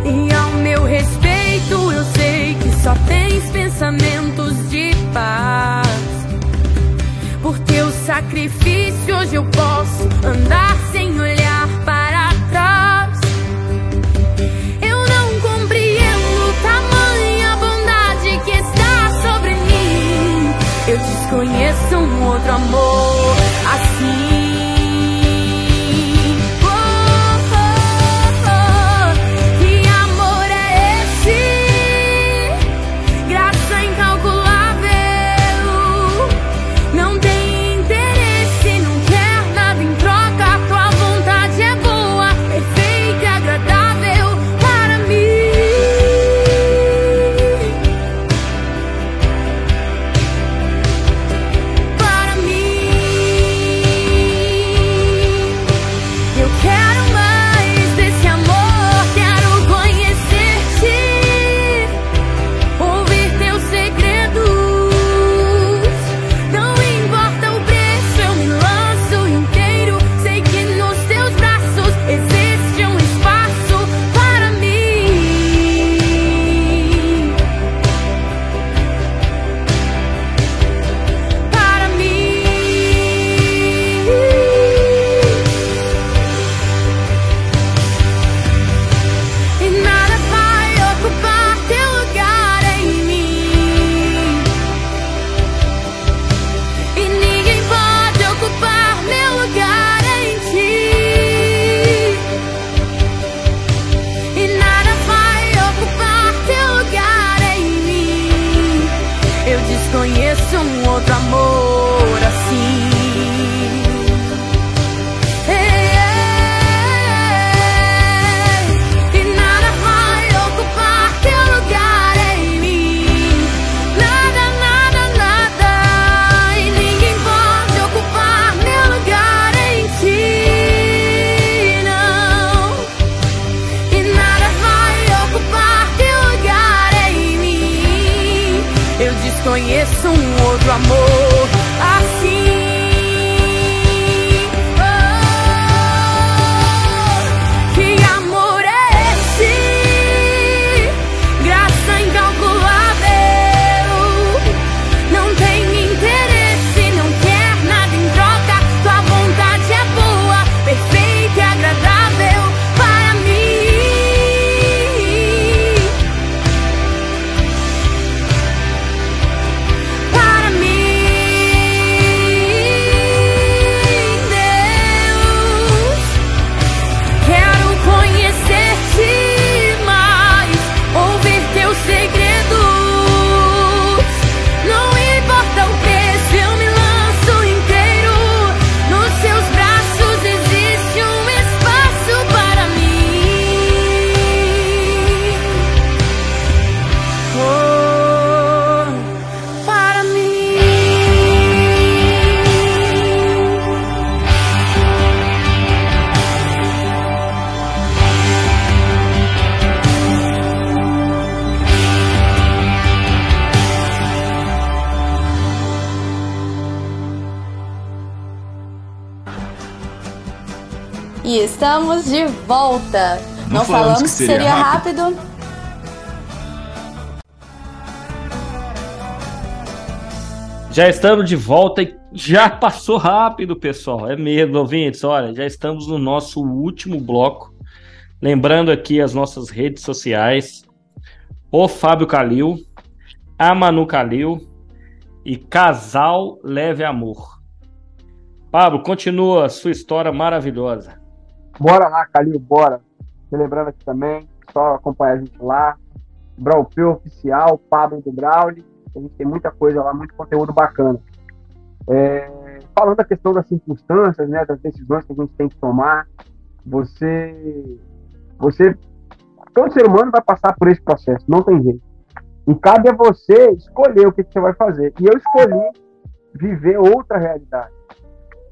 E ao meu respeito, eu sei que só tens pensamentos de paz. Por teu sacrifício, hoje eu posso andar outro amor estamos de volta. Não, Não falamos, falamos, que seria, seria rápido. rápido. Já estamos de volta e já passou rápido, pessoal. É mesmo, ouvintes. Olha, já estamos no nosso último bloco. Lembrando aqui as nossas redes sociais: o Fábio Calil, a Manu Calil e Casal Leve Amor. Pablo, continua a sua história maravilhosa. Bora lá, Calil, bora. Lembrando aqui também, só acompanhar a gente lá. Braupeu Oficial, Pablo do Brauli. A gente tem muita coisa lá, muito conteúdo bacana. É, falando da questão das circunstâncias, né, das decisões que a gente tem que tomar, você, você, todo ser humano vai passar por esse processo, não tem jeito. E cabe a você escolher o que, que você vai fazer. E eu escolhi viver outra realidade.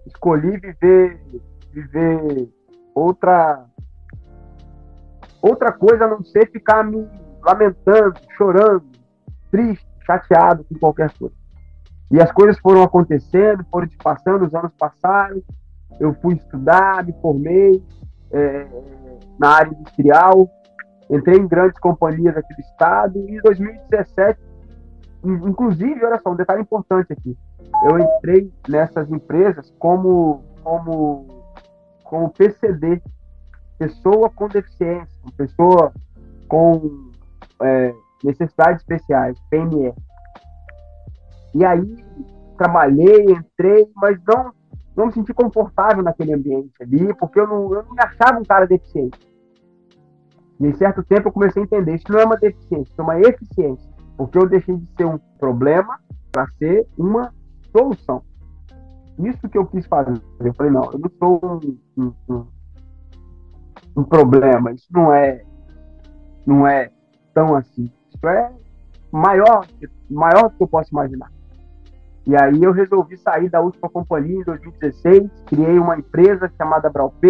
escolhi viver, viver outra outra coisa a não ser ficar me lamentando, chorando, triste, chateado com qualquer coisa. E as coisas foram acontecendo, foram se passando, os anos passaram, eu fui estudar, me formei é, na área industrial, entrei em grandes companhias aqui do estado e em 2017, inclusive, olha só, um detalhe importante aqui, eu entrei nessas empresas como, como, como PCD, pessoa com deficiência, pessoa com é, necessidades especiais, PME. E aí trabalhei, entrei, mas não, não me senti confortável naquele ambiente ali, porque eu não, eu não me achava um cara deficiente. E em certo tempo eu comecei a entender, isso não é uma deficiência, isso é uma eficiência. Porque eu deixei de ser um problema para ser uma solução. Isso que eu quis fazer. Eu falei, não, eu não sou um, um, um, problema, isso não é, não é tão assim. Isso é maior, maior do que eu posso imaginar. E aí eu resolvi sair da última companhia em 2016, criei uma empresa chamada Braup.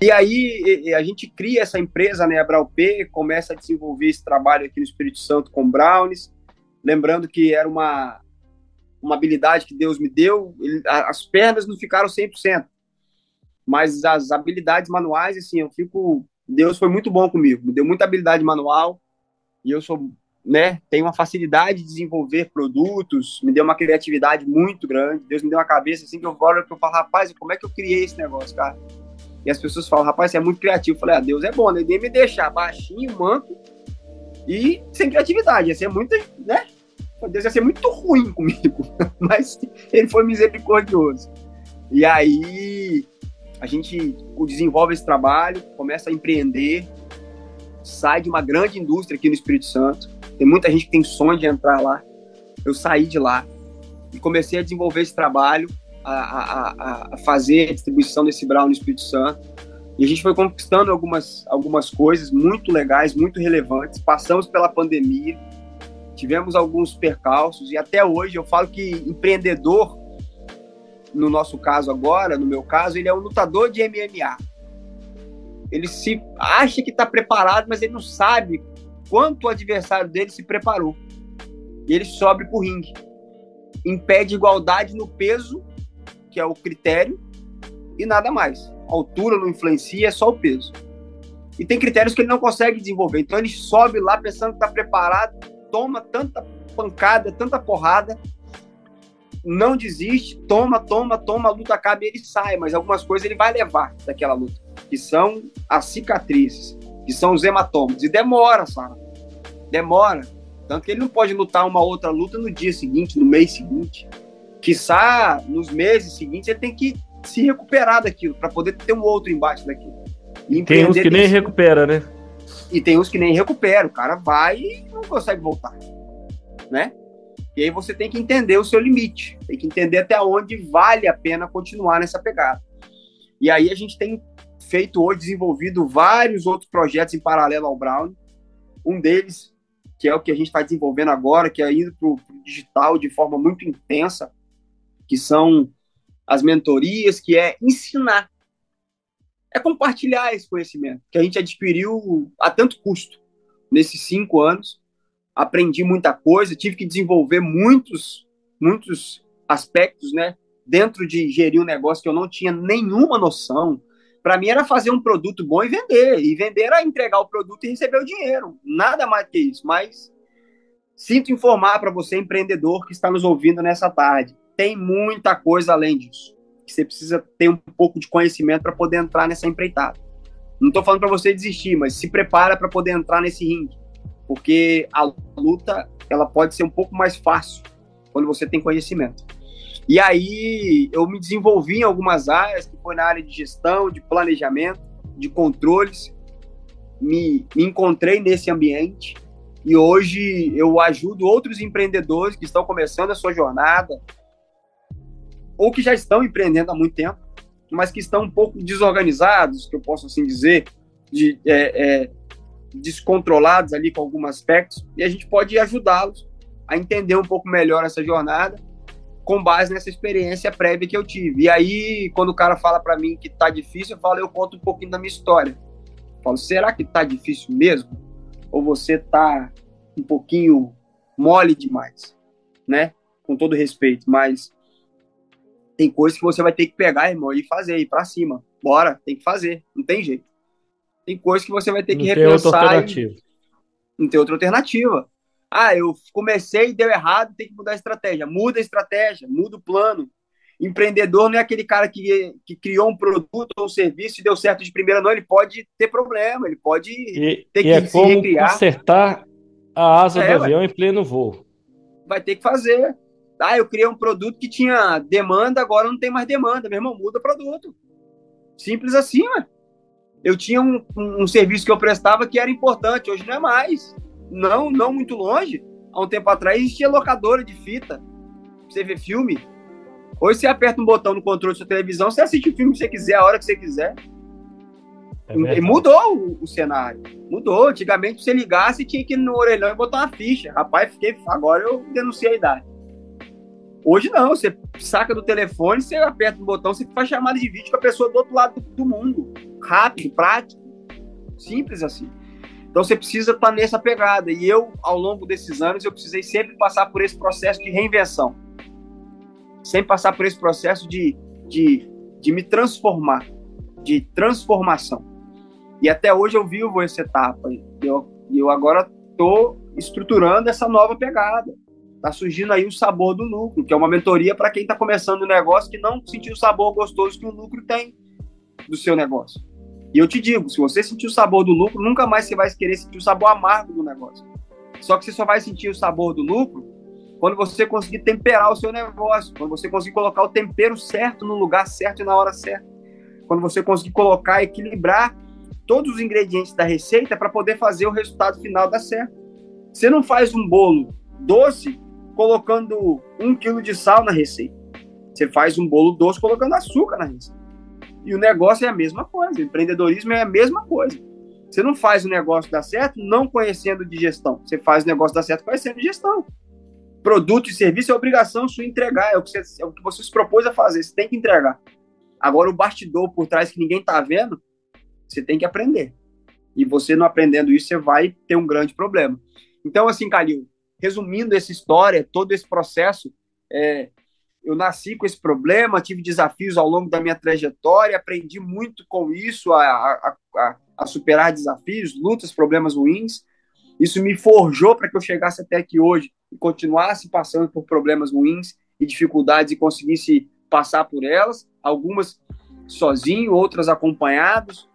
E aí a gente cria essa empresa, né, a Braup, começa a desenvolver esse trabalho aqui no Espírito Santo com Brownies, lembrando que era uma, uma habilidade que Deus me deu, as pernas não ficaram 100%, mas as habilidades manuais, assim, eu fico, Deus foi muito bom comigo, me deu muita habilidade manual, e eu sou né, tenho uma facilidade de desenvolver produtos, me deu uma criatividade muito grande. Deus me deu uma cabeça assim que eu que eu falo, rapaz, como é que eu criei esse negócio, cara? E as pessoas falam, rapaz, você é muito criativo. Eu falei, ah, Deus é bom, né? Ele me deixar baixinho, manco e sem criatividade. Ia ser muito, né? Deus ia ser muito ruim comigo, mas ele foi misericordioso. E aí a gente desenvolve esse trabalho, começa a empreender, sai de uma grande indústria aqui no Espírito Santo tem muita gente que tem sonho de entrar lá. Eu saí de lá e comecei a desenvolver esse trabalho, a, a, a fazer a distribuição desse brown no Espírito Santo. E a gente foi conquistando algumas, algumas coisas muito legais, muito relevantes. Passamos pela pandemia, tivemos alguns percalços e até hoje eu falo que empreendedor, no nosso caso agora, no meu caso, ele é um lutador de MMA. Ele se acha que está preparado, mas ele não sabe quanto o adversário dele se preparou. E ele sobe para o ringue. Impede igualdade no peso, que é o critério, e nada mais. A altura não influencia, é só o peso. E tem critérios que ele não consegue desenvolver. Então ele sobe lá pensando que está preparado, toma tanta pancada, tanta porrada, não desiste, toma, toma, toma, a luta acaba e ele sai, mas algumas coisas ele vai levar daquela luta, que são as cicatrizes, que são os hematomas. E demora, Sara demora. Tanto que ele não pode lutar uma outra luta no dia seguinte, no mês seguinte. Quiçá, nos meses seguintes, ele tem que se recuperar daquilo, para poder ter um outro embate daquilo. E tem uns que nem recupera, né? E tem uns que nem recupera. O cara vai não consegue voltar. Né? E aí você tem que entender o seu limite. Tem que entender até onde vale a pena continuar nessa pegada. E aí a gente tem feito hoje, desenvolvido vários outros projetos em paralelo ao Brown. Um deles que é o que a gente está desenvolvendo agora, que é indo para o digital de forma muito intensa, que são as mentorias, que é ensinar, é compartilhar esse conhecimento que a gente adquiriu a tanto custo nesses cinco anos. Aprendi muita coisa, tive que desenvolver muitos, muitos aspectos, né, dentro de gerir um negócio que eu não tinha nenhuma noção, para mim era fazer um produto bom e vender. E vender era entregar o produto e receber o dinheiro. Nada mais que isso. Mas sinto informar para você, empreendedor que está nos ouvindo nessa tarde, tem muita coisa além disso. Que você precisa ter um pouco de conhecimento para poder entrar nessa empreitada. Não estou falando para você desistir, mas se prepara para poder entrar nesse ringue, porque a luta ela pode ser um pouco mais fácil quando você tem conhecimento. E aí eu me desenvolvi em algumas áreas, que foi na área de gestão, de planejamento, de controles. Me, me encontrei nesse ambiente e hoje eu ajudo outros empreendedores que estão começando a sua jornada ou que já estão empreendendo há muito tempo, mas que estão um pouco desorganizados, que eu posso assim dizer, de, é, é, descontrolados ali com alguns aspectos, e a gente pode ajudá-los a entender um pouco melhor essa jornada com base nessa experiência prévia que eu tive. E aí, quando o cara fala para mim que tá difícil, eu falo, eu conto um pouquinho da minha história. Eu falo, será que tá difícil mesmo? Ou você tá um pouquinho mole demais, né? Com todo respeito, mas tem coisas que você vai ter que pegar, irmão, e fazer, ir para cima. Bora, tem que fazer, não tem jeito. Tem coisas que você vai ter que não repensar. Tem. E... Não tem outra alternativa. Ah, eu comecei e deu errado, tem que mudar a estratégia. Muda a estratégia, muda o plano. Empreendedor não é aquele cara que, que criou um produto ou um serviço e deu certo de primeira, não. Ele pode ter problema, ele pode e, ter e que é se como recriar. consertar a asa é, do avião vai. em pleno voo. Vai ter que fazer. Ah, eu criei um produto que tinha demanda, agora não tem mais demanda. Meu irmão, muda o produto. Simples assim, ué. Eu tinha um, um, um, serviço que eu prestava que era importante, hoje não é mais. Não, não muito longe. Há um tempo atrás existia locadora de fita. Pra você ver filme. Hoje você aperta um botão no controle da sua televisão, você assiste o filme que você quiser, a hora que você quiser. É mudou o, o, cenário. Mudou. Antigamente, você ligasse, tinha que ir no orelhão e botar uma ficha. Rapaz, fiquei. Agora eu denunciei a idade. Hoje não, você saca do telefone, você aperta o botão, você faz chamada de vídeo com a pessoa do outro lado do mundo. Rápido, prático, simples assim. Então você precisa estar nessa pegada. E eu, ao longo desses anos, eu precisei sempre passar por esse processo de reinvenção. Sempre passar por esse processo de, de, de me transformar, de transformação. E até hoje eu vivo essa etapa. Eu, eu agora estou estruturando essa nova pegada tá surgindo aí o sabor do lucro, que é uma mentoria para quem está começando o um negócio que não sentiu o sabor gostoso que o lucro tem do seu negócio. E eu te digo, se você sentir o sabor do lucro, nunca mais você vai querer sentir o sabor amargo do negócio. Só que você só vai sentir o sabor do lucro quando você conseguir temperar o seu negócio, quando você conseguir colocar o tempero certo no lugar certo e na hora certa. Quando você conseguir colocar, equilibrar todos os ingredientes da receita para poder fazer o resultado final dar certo. Você não faz um bolo doce colocando um quilo de sal na receita. Você faz um bolo doce colocando açúcar na receita. E o negócio é a mesma coisa. O empreendedorismo é a mesma coisa. Você não faz o negócio dar certo não conhecendo de gestão. Você faz o negócio dar certo conhecendo de gestão. Produto e serviço é obrigação sua entregar. É o, que você, é o que você se propôs a fazer. Você tem que entregar. Agora, o bastidor por trás que ninguém está vendo, você tem que aprender. E você não aprendendo isso, você vai ter um grande problema. Então, assim, Calil, resumindo essa história, todo esse processo, é, eu nasci com esse problema, tive desafios ao longo da minha trajetória, aprendi muito com isso, a, a, a, a superar desafios, lutas, problemas ruins. Isso me forjou para que eu chegasse até aqui hoje e continuasse passando por problemas ruins e dificuldades e conseguisse passar por elas, algumas sozinho, outras acompanhados,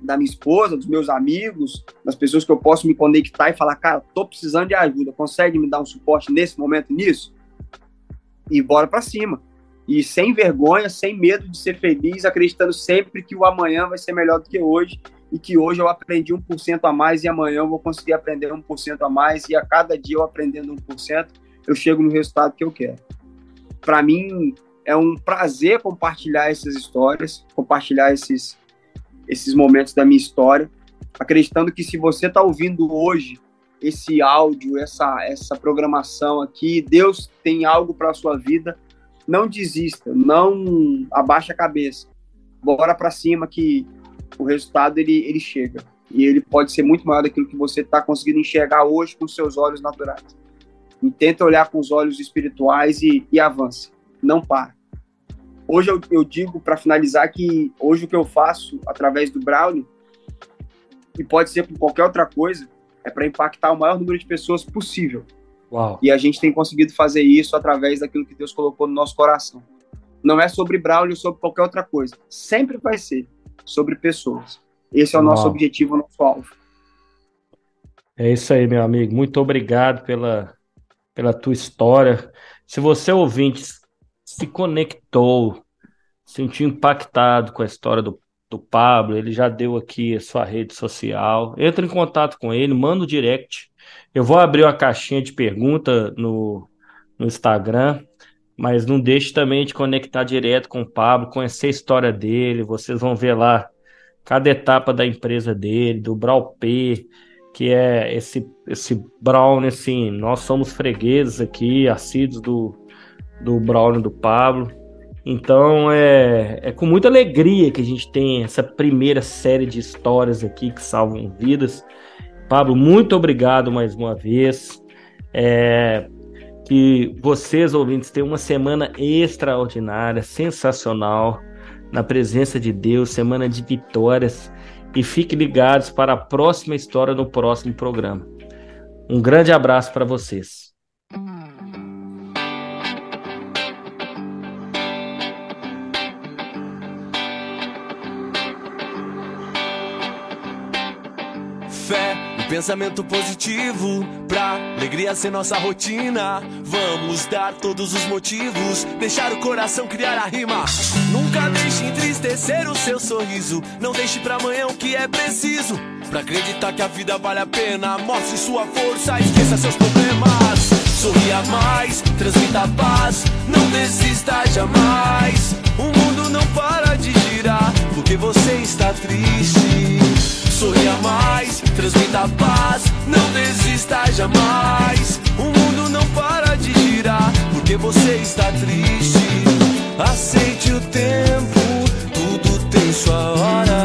da minha esposa, dos meus amigos, das pessoas que eu posso me conectar e falar, cara, tô precisando de ajuda, consegue me dar um suporte nesse momento nisso? E bora para cima. E sem vergonha, sem medo de ser feliz, acreditando sempre que o amanhã vai ser melhor do que hoje e que hoje eu aprendi 1% a mais e amanhã eu vou conseguir aprender 1% a mais e a cada dia eu aprendendo 1%, eu chego no resultado que eu quero. Para mim é um prazer compartilhar essas histórias, compartilhar esses esses momentos da minha história, acreditando que se você está ouvindo hoje esse áudio, essa, essa programação aqui, Deus tem algo para a sua vida, não desista, não abaixe a cabeça, bora para cima que o resultado ele, ele chega e ele pode ser muito maior daquilo que você está conseguindo enxergar hoje com seus olhos naturais. E tenta olhar com os olhos espirituais e, e avance, não para. Hoje eu, eu digo, para finalizar, que hoje o que eu faço através do Brownie, e pode ser por qualquer outra coisa, é para impactar o maior número de pessoas possível. Uau. E a gente tem conseguido fazer isso através daquilo que Deus colocou no nosso coração. Não é sobre Brownie ou sobre qualquer outra coisa. Sempre vai ser sobre pessoas. Esse é o Uau. nosso objetivo, o nosso alvo. É isso aí, meu amigo. Muito obrigado pela, pela tua história. Se você ouvinte se conectou, sentiu impactado com a história do, do Pablo, ele já deu aqui a sua rede social. Entra em contato com ele, manda o direct. Eu vou abrir uma caixinha de pergunta no, no Instagram, mas não deixe também de conectar direto com o Pablo, conhecer a história dele. Vocês vão ver lá cada etapa da empresa dele, do P, que é esse esse Brown, assim, nós somos fregueses aqui, assíduos do do Braulio do Pablo. Então é, é com muita alegria que a gente tem essa primeira série de histórias aqui que salvam vidas. Pablo, muito obrigado mais uma vez. É, que vocês, ouvintes, tenham uma semana extraordinária, sensacional, na presença de Deus, semana de vitórias. E fiquem ligados para a próxima história no próximo programa. Um grande abraço para vocês. Pensamento positivo pra alegria ser nossa rotina. Vamos dar todos os motivos, deixar o coração criar a rima. Nunca deixe entristecer o seu sorriso. Não deixe pra amanhã o que é preciso. Pra acreditar que a vida vale a pena, mostre sua força, esqueça seus problemas. Sorria mais, transmita paz, não desista jamais. O mundo não para de girar, porque você está triste. Sorria mais, transmita paz, não desista jamais. O mundo não para de girar, porque você está triste. Aceite o tempo, tudo tem sua hora.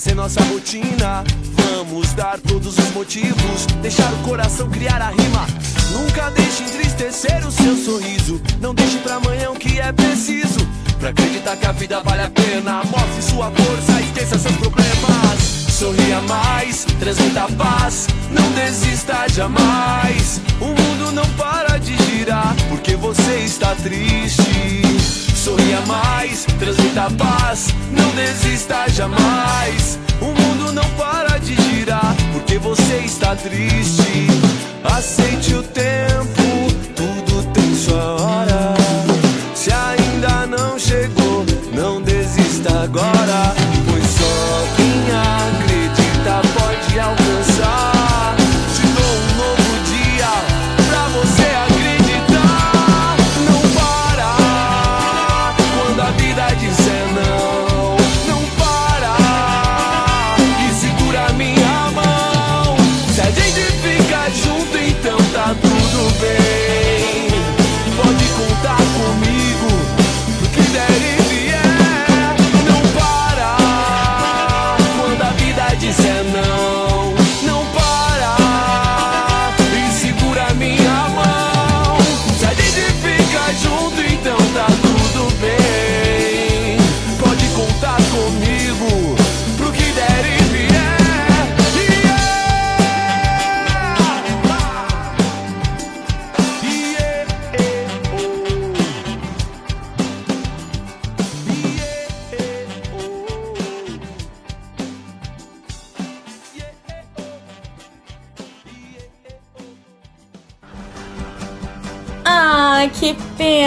Ser nossa rotina. Vamos dar todos os motivos, deixar o coração criar a rima. Nunca deixe entristecer o seu sorriso. Não deixe pra amanhã o que é preciso. Pra acreditar que a vida vale a pena. Mostre sua força, esqueça seus problemas. Sorria mais, transmita paz. Não desista jamais. O mundo não para de girar porque você está triste. Sorria mais, transmita paz, não desista jamais. O mundo não para de girar porque você está triste. Aceite o tempo, tudo tem sua hora. Se ainda não chegou, não desista agora,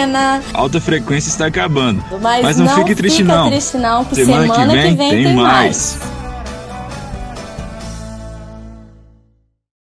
pena. Alta frequência está acabando. Mas, Mas não, não, fique triste não. Triste não, que semana, semana que vem, que vem tem, tem mais. mais.